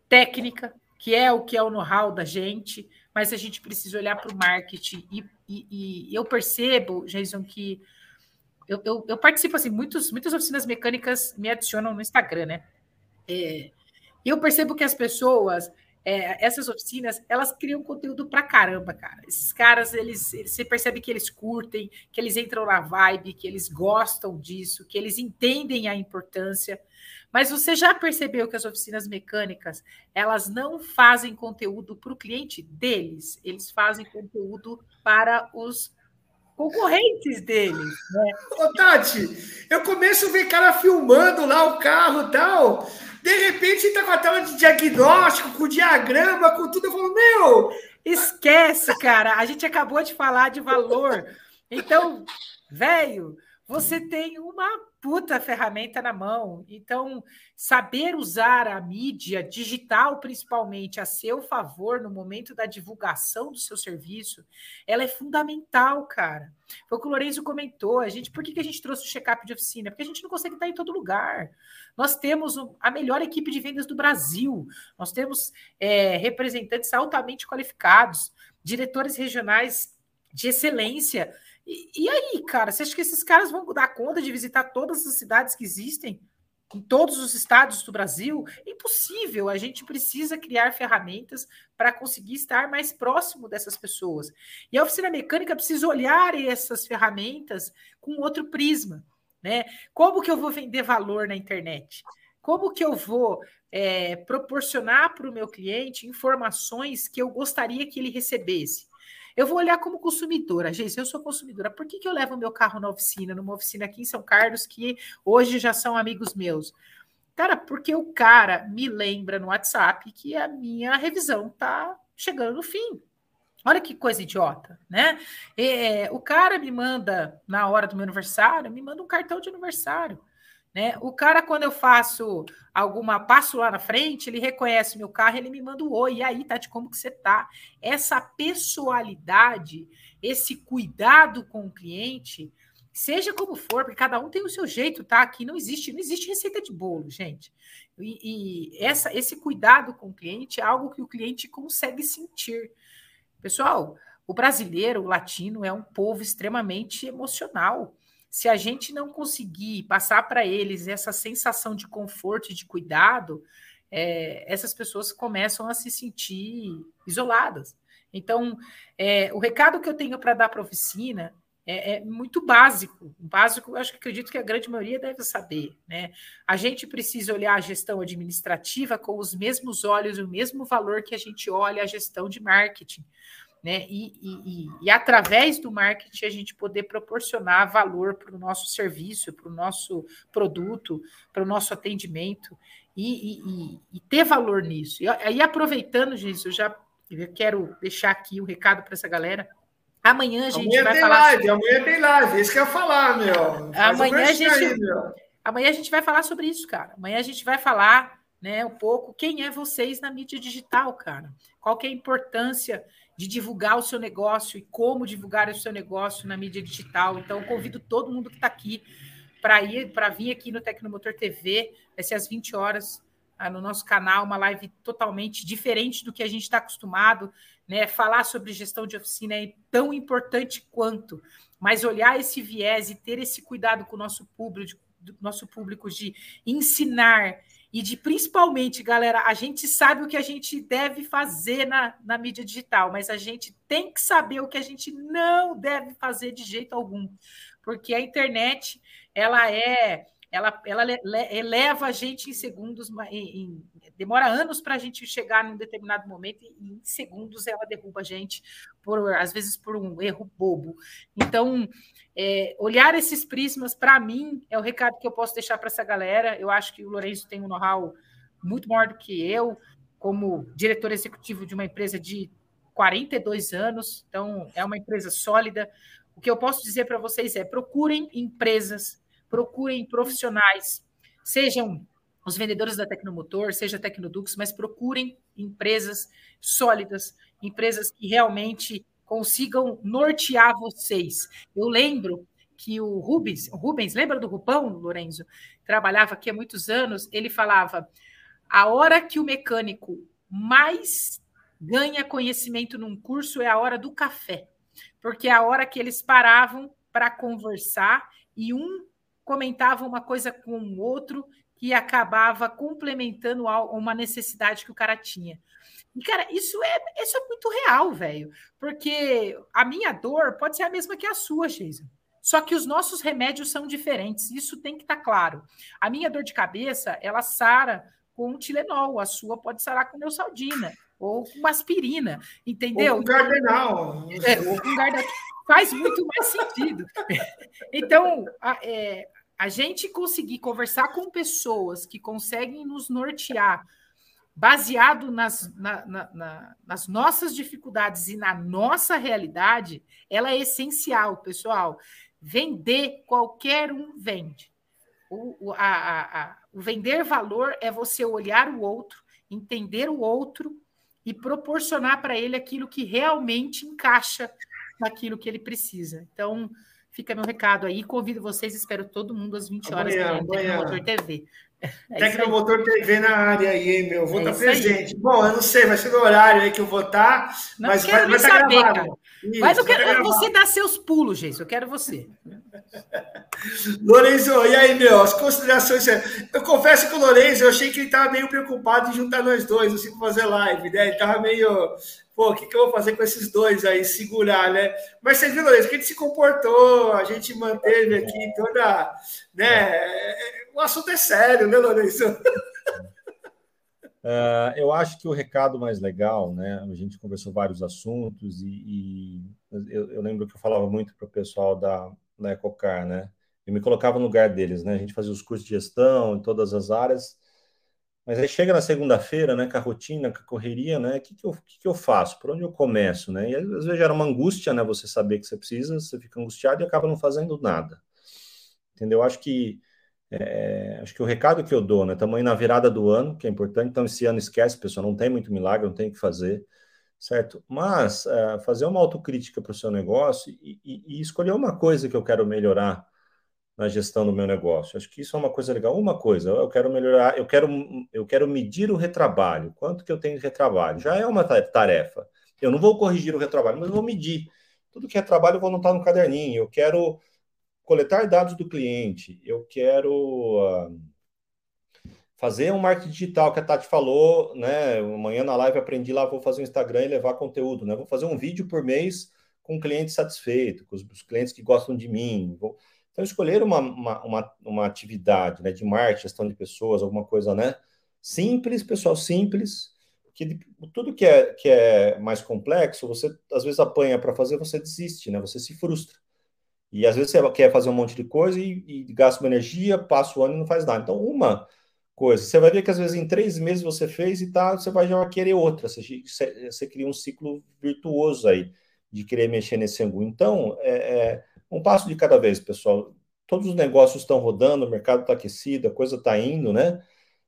técnica, que é o que é o know-how da gente, mas a gente precisa olhar para o marketing. E, e, e, eu percebo, Jason, que eu, eu, eu, participo assim, muitos, muitas oficinas mecânicas me adicionam no Instagram, né? É, eu percebo que as pessoas é, essas oficinas, elas criam conteúdo pra caramba, cara. Esses caras, eles, eles, você percebe que eles curtem, que eles entram na vibe, que eles gostam disso, que eles entendem a importância. Mas você já percebeu que as oficinas mecânicas, elas não fazem conteúdo para o cliente deles, eles fazem conteúdo para os concorrentes deles. Né? Ô, Tati, eu começo a ver cara filmando lá o carro e tal. De repente, tá com a tela de diagnóstico, com diagrama, com tudo. Eu falo, meu. Esquece, cara. A gente acabou de falar de valor. Então, velho, você tem uma puta ferramenta na mão. Então, saber usar a mídia digital, principalmente, a seu favor no momento da divulgação do seu serviço, ela é fundamental, cara. Foi o que o Lourenço comentou. A gente, por que, que a gente trouxe o check-up de oficina? Porque a gente não consegue estar em todo lugar. Nós temos a melhor equipe de vendas do Brasil. Nós temos é, representantes altamente qualificados, diretores regionais de excelência e, e, aí, cara, você acha que esses caras vão dar conta de visitar todas as cidades que existem? Em todos os estados do Brasil? Impossível. A gente precisa criar ferramentas para conseguir estar mais próximo dessas pessoas. E a oficina mecânica precisa olhar essas ferramentas com outro prisma. Né? Como que eu vou vender valor na internet? Como que eu vou é, proporcionar para o meu cliente informações que eu gostaria que ele recebesse? Eu vou olhar como consumidora. Gente, eu sou consumidora. Por que, que eu levo meu carro na oficina, numa oficina aqui em São Carlos, que hoje já são amigos meus? Cara, porque o cara me lembra no WhatsApp que a minha revisão tá chegando no fim. Olha que coisa idiota, né? É, o cara me manda, na hora do meu aniversário, me manda um cartão de aniversário. Né? O cara, quando eu faço alguma, passo lá na frente, ele reconhece meu carro, ele me manda um oi, e aí, Tati, como que você tá? Essa pessoalidade, esse cuidado com o cliente, seja como for, porque cada um tem o seu jeito, tá? Aqui não existe, não existe receita de bolo, gente. E, e essa, esse cuidado com o cliente é algo que o cliente consegue sentir. Pessoal, o brasileiro, o latino, é um povo extremamente emocional se a gente não conseguir passar para eles essa sensação de conforto e de cuidado, é, essas pessoas começam a se sentir isoladas. Então, é, o recado que eu tenho para dar para a oficina é, é, muito básico. Básico, acho que acredito que a grande maioria deve saber. Né? A gente precisa olhar a gestão administrativa com os mesmos olhos, o mesmo valor que a gente olha a gestão de marketing né? E, e, e, através do marketing a gente poder proporcionar valor para o nosso serviço, para o nosso produto, para o nosso atendimento e, e, ter valor nisso. E aí, aproveitando, gente, eu já eu quero deixar aqui o recado para essa galera. Amanhã a gente amanhã vai tem falar. Live, sobre... Amanhã tem live, isso que eu ia falar, meu. Faz amanhã a gente. Aí, amanhã a gente vai falar sobre isso, cara. Amanhã a gente vai falar né, um pouco quem é vocês na mídia digital, cara. Qual que é a importância de divulgar o seu negócio e como divulgar o seu negócio na mídia digital. Então, convido todo mundo que está aqui para ir, para vir aqui no Tecnomotor TV, vai ser às 20 horas ah, no nosso canal, uma live totalmente diferente do que a gente está acostumado, né? Falar sobre gestão de oficina é tão importante quanto, mas olhar esse viés e ter esse cuidado com o nosso público, nosso público de ensinar e de principalmente, galera, a gente sabe o que a gente deve fazer na, na mídia digital, mas a gente tem que saber o que a gente não deve fazer de jeito algum, porque a internet ela é ela, ela eleva a gente em segundos, em, em, demora anos para a gente chegar num determinado momento e em segundos ela derruba a gente, por, às vezes por um erro bobo. Então, é, olhar esses prismas, para mim, é o recado que eu posso deixar para essa galera. Eu acho que o Lourenço tem um know-how muito maior do que eu, como diretor executivo de uma empresa de 42 anos, então é uma empresa sólida. O que eu posso dizer para vocês é: procurem empresas procurem profissionais, sejam os vendedores da Tecnomotor, seja Tecnodux, mas procurem empresas sólidas, empresas que realmente consigam nortear vocês. Eu lembro que o Rubens, Rubens, lembra do Rupão, Lorenzo? Trabalhava aqui há muitos anos, ele falava: a hora que o mecânico mais ganha conhecimento num curso é a hora do café, porque é a hora que eles paravam para conversar e um comentava uma coisa com o outro que acabava complementando uma necessidade que o cara tinha. E, cara, isso é, isso é muito real, velho. Porque a minha dor pode ser a mesma que a sua, Jason. Só que os nossos remédios são diferentes. Isso tem que estar tá claro. A minha dor de cabeça, ela sara com um Tilenol. A sua pode sarar com neosaldina. Ou com uma aspirina. Entendeu? Ou com Gardenal. É, ou com Gardenal. Faz muito mais sentido. Então, a, é, a gente conseguir conversar com pessoas que conseguem nos nortear baseado nas, na, na, na, nas nossas dificuldades e na nossa realidade, ela é essencial, pessoal. Vender, qualquer um vende. O, o, a, a, a, o vender valor é você olhar o outro, entender o outro e proporcionar para ele aquilo que realmente encaixa naquilo que ele precisa. Então, fica meu recado aí. Convido vocês, espero todo mundo às 20 horas amanhã, no Tecnomotor TV. É Tecnomotor TV na área aí, meu? Vou é estar presente. Aí. Bom, eu não sei, vai ser no horário aí que eu vou estar, não mas vai, vai estar saber, gravado. Cara. Isso, mas eu quero você dar seus pulos, gente. Eu quero você. Lourenço, e aí, meu? As considerações. Eu confesso que o Lourenço, eu achei que ele estava meio preocupado em juntar nós dois, assim, para fazer live, né? Ele estava meio pô, o que, que eu vou fazer com esses dois aí, segurar, né? Mas você viu, Lourenço, que a gente se comportou, a gente manteve aqui toda, né? O assunto é sério, né, Lourenço? Uh, eu acho que o recado mais legal, né? A gente conversou vários assuntos e, e eu, eu, lembro que eu falava muito para o pessoal da, da Ecocar, né? Eu me colocava no lugar deles, né? A gente fazia os cursos de gestão em todas as áreas mas aí chega na segunda-feira, né, com a rotina, com a correria, né, o que, que, que, que eu faço? Por onde eu começo, né? E às vezes gera uma angústia, né, você saber que você precisa, você fica angustiado e acaba não fazendo nada. Entendeu? Acho que é, acho que o recado que eu dou, né, aí na virada do ano, que é importante, então esse ano esquece, pessoal, não tem muito milagre, não tem o que fazer, certo? Mas é, fazer uma autocrítica para o seu negócio e, e, e escolher uma coisa que eu quero melhorar, na gestão do meu negócio. Acho que isso é uma coisa legal. Uma coisa, eu quero melhorar, eu quero, eu quero medir o retrabalho. Quanto que eu tenho de retrabalho? Já é uma tarefa. Eu não vou corrigir o retrabalho, mas eu vou medir. Tudo que é trabalho eu vou anotar no caderninho. Eu quero coletar dados do cliente. Eu quero uh, fazer um marketing digital que a Tati falou, né? Amanhã na live aprendi lá, vou fazer um Instagram e levar conteúdo, né? Vou fazer um vídeo por mês com um cliente satisfeito, com os, os clientes que gostam de mim. Vou então, escolher uma, uma, uma, uma atividade né, de marketing, gestão de pessoas, alguma coisa né, simples, pessoal, simples, que tudo que é, que é mais complexo, você às vezes apanha para fazer, você desiste, né, você se frustra. E às vezes você quer fazer um monte de coisa e, e gasta uma energia, passa o ano e não faz nada. Então, uma coisa, você vai ver que às vezes em três meses você fez e tá, você vai já querer outra. Você, você, cria um ciclo virtuoso aí de querer mexer nesse ângulo. Então, é, é um passo de cada vez, pessoal. Todos os negócios estão rodando, o mercado está aquecido, a coisa está indo, né?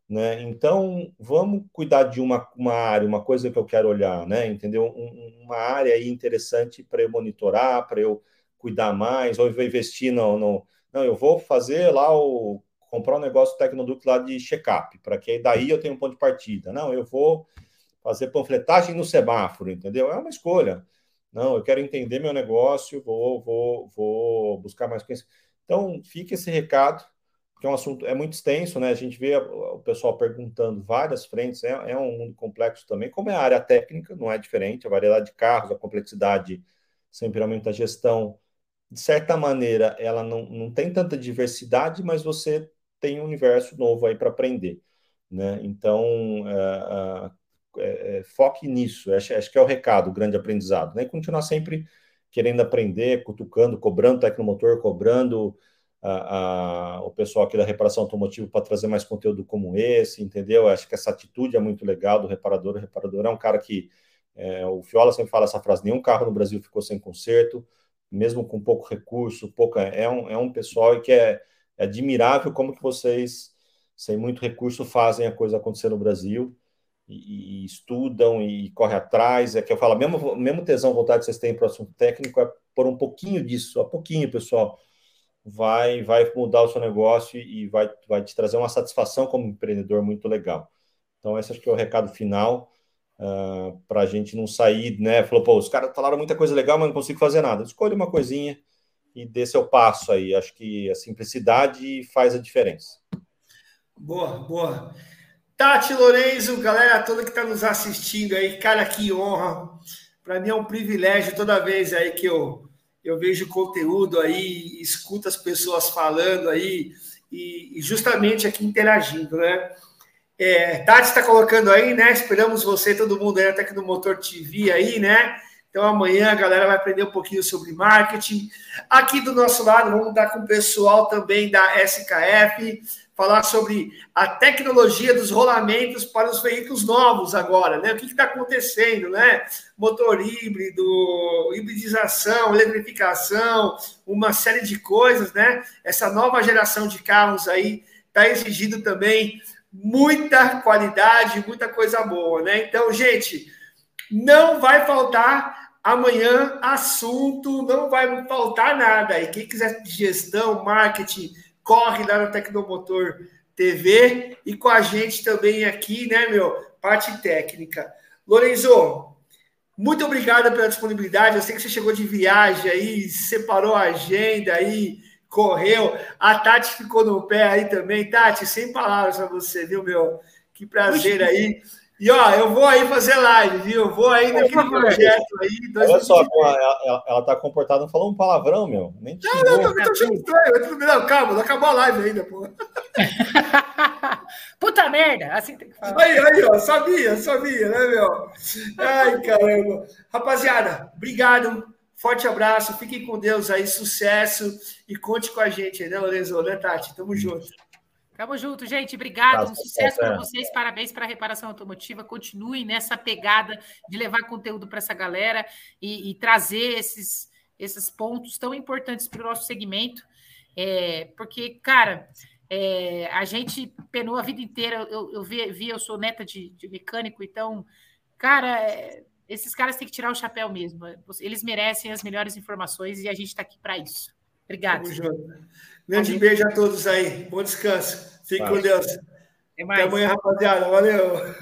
né? Então, vamos cuidar de uma, uma área, uma coisa que eu quero olhar, né? Entendeu? Um, uma área aí interessante para eu monitorar, para eu cuidar mais, ou eu investir no, no, Não, eu vou fazer lá o. comprar um negócio Tecnoduct lá de check-up, para que daí eu tenha um ponto de partida. Não, eu vou fazer panfletagem no semáforo, entendeu? É uma escolha. Não, eu quero entender meu negócio, vou, vou, vou buscar mais conhecimento. Então, fica esse recado, que é um assunto é muito extenso, né? A gente vê o pessoal perguntando várias frentes, é, é um mundo complexo também, como é a área técnica, não é diferente, a variedade de carros, a complexidade sempre aumenta a gestão. De certa maneira, ela não, não tem tanta diversidade, mas você tem um universo novo aí para aprender. Né? Então, uh, é, é, foque nisso, acho, acho, que é o recado, o grande aprendizado, né? E continuar sempre querendo aprender, cutucando, cobrando tecnomotor, cobrando a, a, o pessoal aqui da reparação automotiva para trazer mais conteúdo como esse, entendeu? Acho que essa atitude é muito legal do reparador. O reparador é um cara que, é, o Fiola sempre fala essa frase, nenhum carro no Brasil ficou sem conserto, mesmo com pouco recurso, pouca, é, um, é um pessoal que é, é admirável como que vocês, sem muito recurso, fazem a coisa acontecer no Brasil e, e, estudam e correm atrás. É que eu falo, mesmo, mesmo tesão, vontade que vocês têm para o assunto técnico, é por um pouquinho disso, a pouquinho, pessoal, vai, vai mudar o seu negócio e vai, vai te trazer uma satisfação como empreendedor muito legal. Então, esse acho que é o recado final. uh, para a gente não sair, né? Falou, pô, os caras falaram muita coisa legal, mas não consigo fazer nada. Escolha uma coisinha e dê seu passo aí. Acho que a simplicidade faz a diferença. Boa, boa. Tati Lorenzo, galera toda que está nos assistindo aí, cara, que honra. Para mim é um privilégio toda vez aí que eu, eu vejo conteúdo aí, escuto as pessoas falando aí e, e justamente aqui interagindo, né? É, Tati está colocando aí, né? Esperamos você, todo mundo aí, até que no Motor TV aí, né? Então amanhã a galera vai aprender um pouquinho sobre marketing. Aqui do nosso lado, vamos dar com o pessoal também da SKF, falar sobre a tecnologia dos rolamentos para os veículos novos agora, né? O que está acontecendo, né? Motor híbrido, hibridização, eletrificação, uma série de coisas, né? Essa nova geração de carros aí está exigindo também muita qualidade, muita coisa boa, né? Então, gente, não vai faltar amanhã assunto, não vai faltar nada. E quem quiser gestão, marketing, corre lá no Tecnomotor TV e com a gente também aqui, né, meu? Parte técnica. Lorenzo, muito obrigado pela disponibilidade. Eu sei que você chegou de viagem aí, separou a agenda aí, correu. A Tati ficou no pé aí também. Tati, sem palavras para você, viu, meu? Que prazer aí. E ó, eu vou aí fazer live, viu? Eu vou aí naquele projeto aí. Olha só, ela, ela, ela tá comportada, não falou um palavrão, meu. Nem não, não, não, tô achando estranho. Não, calma, não acabou a live ainda, pô. Puta merda, assim tem que falar. Aí, aí, ó, sabia, sabia, né, meu? Ai, caramba. Rapaziada, obrigado. Forte abraço, fiquem com Deus aí, sucesso e conte com a gente, né, Lorenzo, né, Tati? Tamo junto. Tamo junto, gente. Obrigado. Um sucesso para vocês. Parabéns para a reparação automotiva. Continuem nessa pegada de levar conteúdo para essa galera e, e, trazer esses, esses pontos tão importantes para o nosso segmento. É, porque, cara, é, a gente penou a vida inteira. Eu, eu vi, vi, eu sou neta de, de mecânico, então, cara, é, esses caras têm que tirar o chapéu mesmo. Eles merecem as melhores informações e a gente está aqui para isso. Obrigado. Grande beijo a todos aí. Bom descanso. Fique com Deus. Até, Até amanhã, rapaziada. Valeu.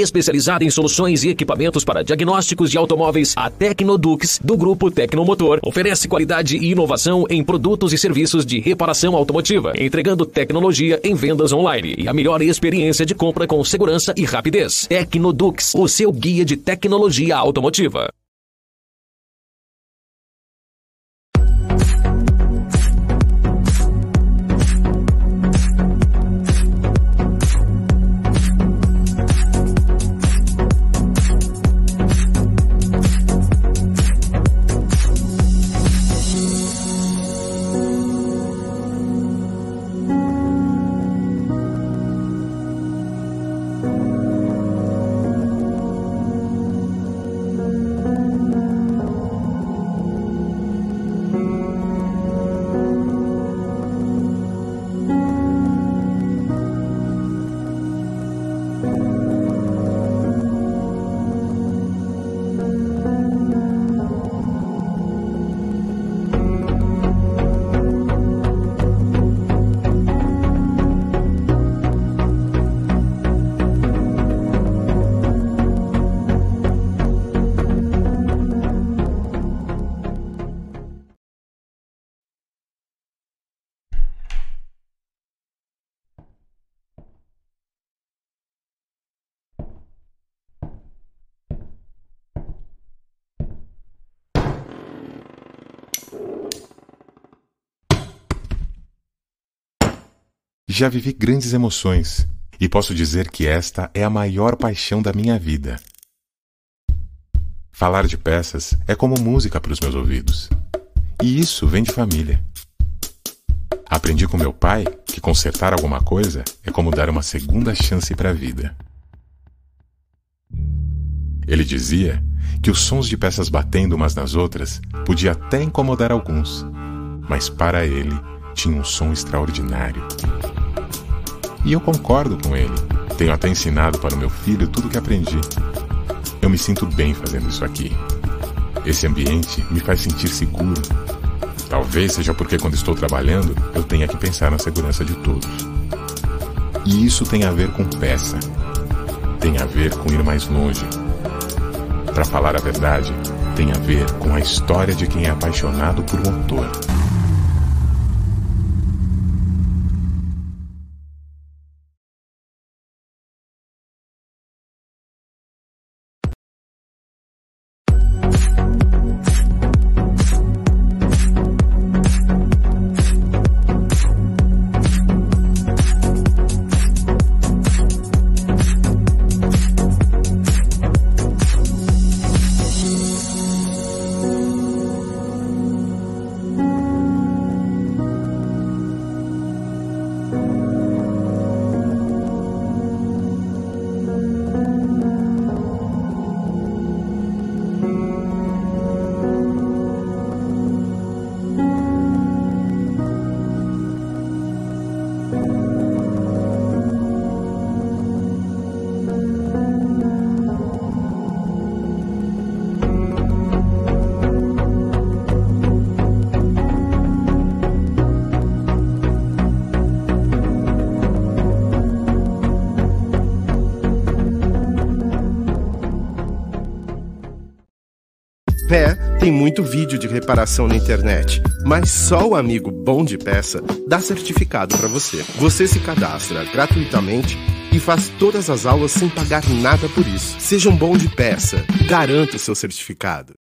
Especializada em soluções e equipamentos para diagnósticos de automóveis, a Tecnodux, do grupo Tecnomotor, oferece qualidade e inovação em produtos e serviços de reparação automotiva, entregando tecnologia em vendas online e a melhor experiência de compra com segurança e rapidez. Tecnodux, o seu guia de tecnologia automotiva. Já vivi grandes emoções e posso dizer que esta é a maior paixão da minha vida. Falar de peças é como música para os meus ouvidos. E isso vem de família. Aprendi com meu pai que consertar alguma coisa é como dar uma segunda chance para a vida. Ele dizia que os sons de peças batendo umas nas outras podia até incomodar alguns, mas para ele tinha um som extraordinário. E eu concordo com ele. Tenho até ensinado para o meu filho tudo o que aprendi. Eu me sinto bem fazendo isso aqui. Esse ambiente me faz sentir seguro. Talvez seja porque quando estou trabalhando, eu tenha que pensar na segurança de todos. E isso tem a ver com peça. Tem a ver com ir mais longe. Para falar a verdade, tem a ver com a história de quem é apaixonado por motor. Pé muito vídeo de reparação na internet, mas só o amigo Bom de Peça dá certificado para você. Você se cadastra gratuitamente e faz todas as aulas sem pagar nada por isso. Seja um bom de peça, garanta o seu certificado.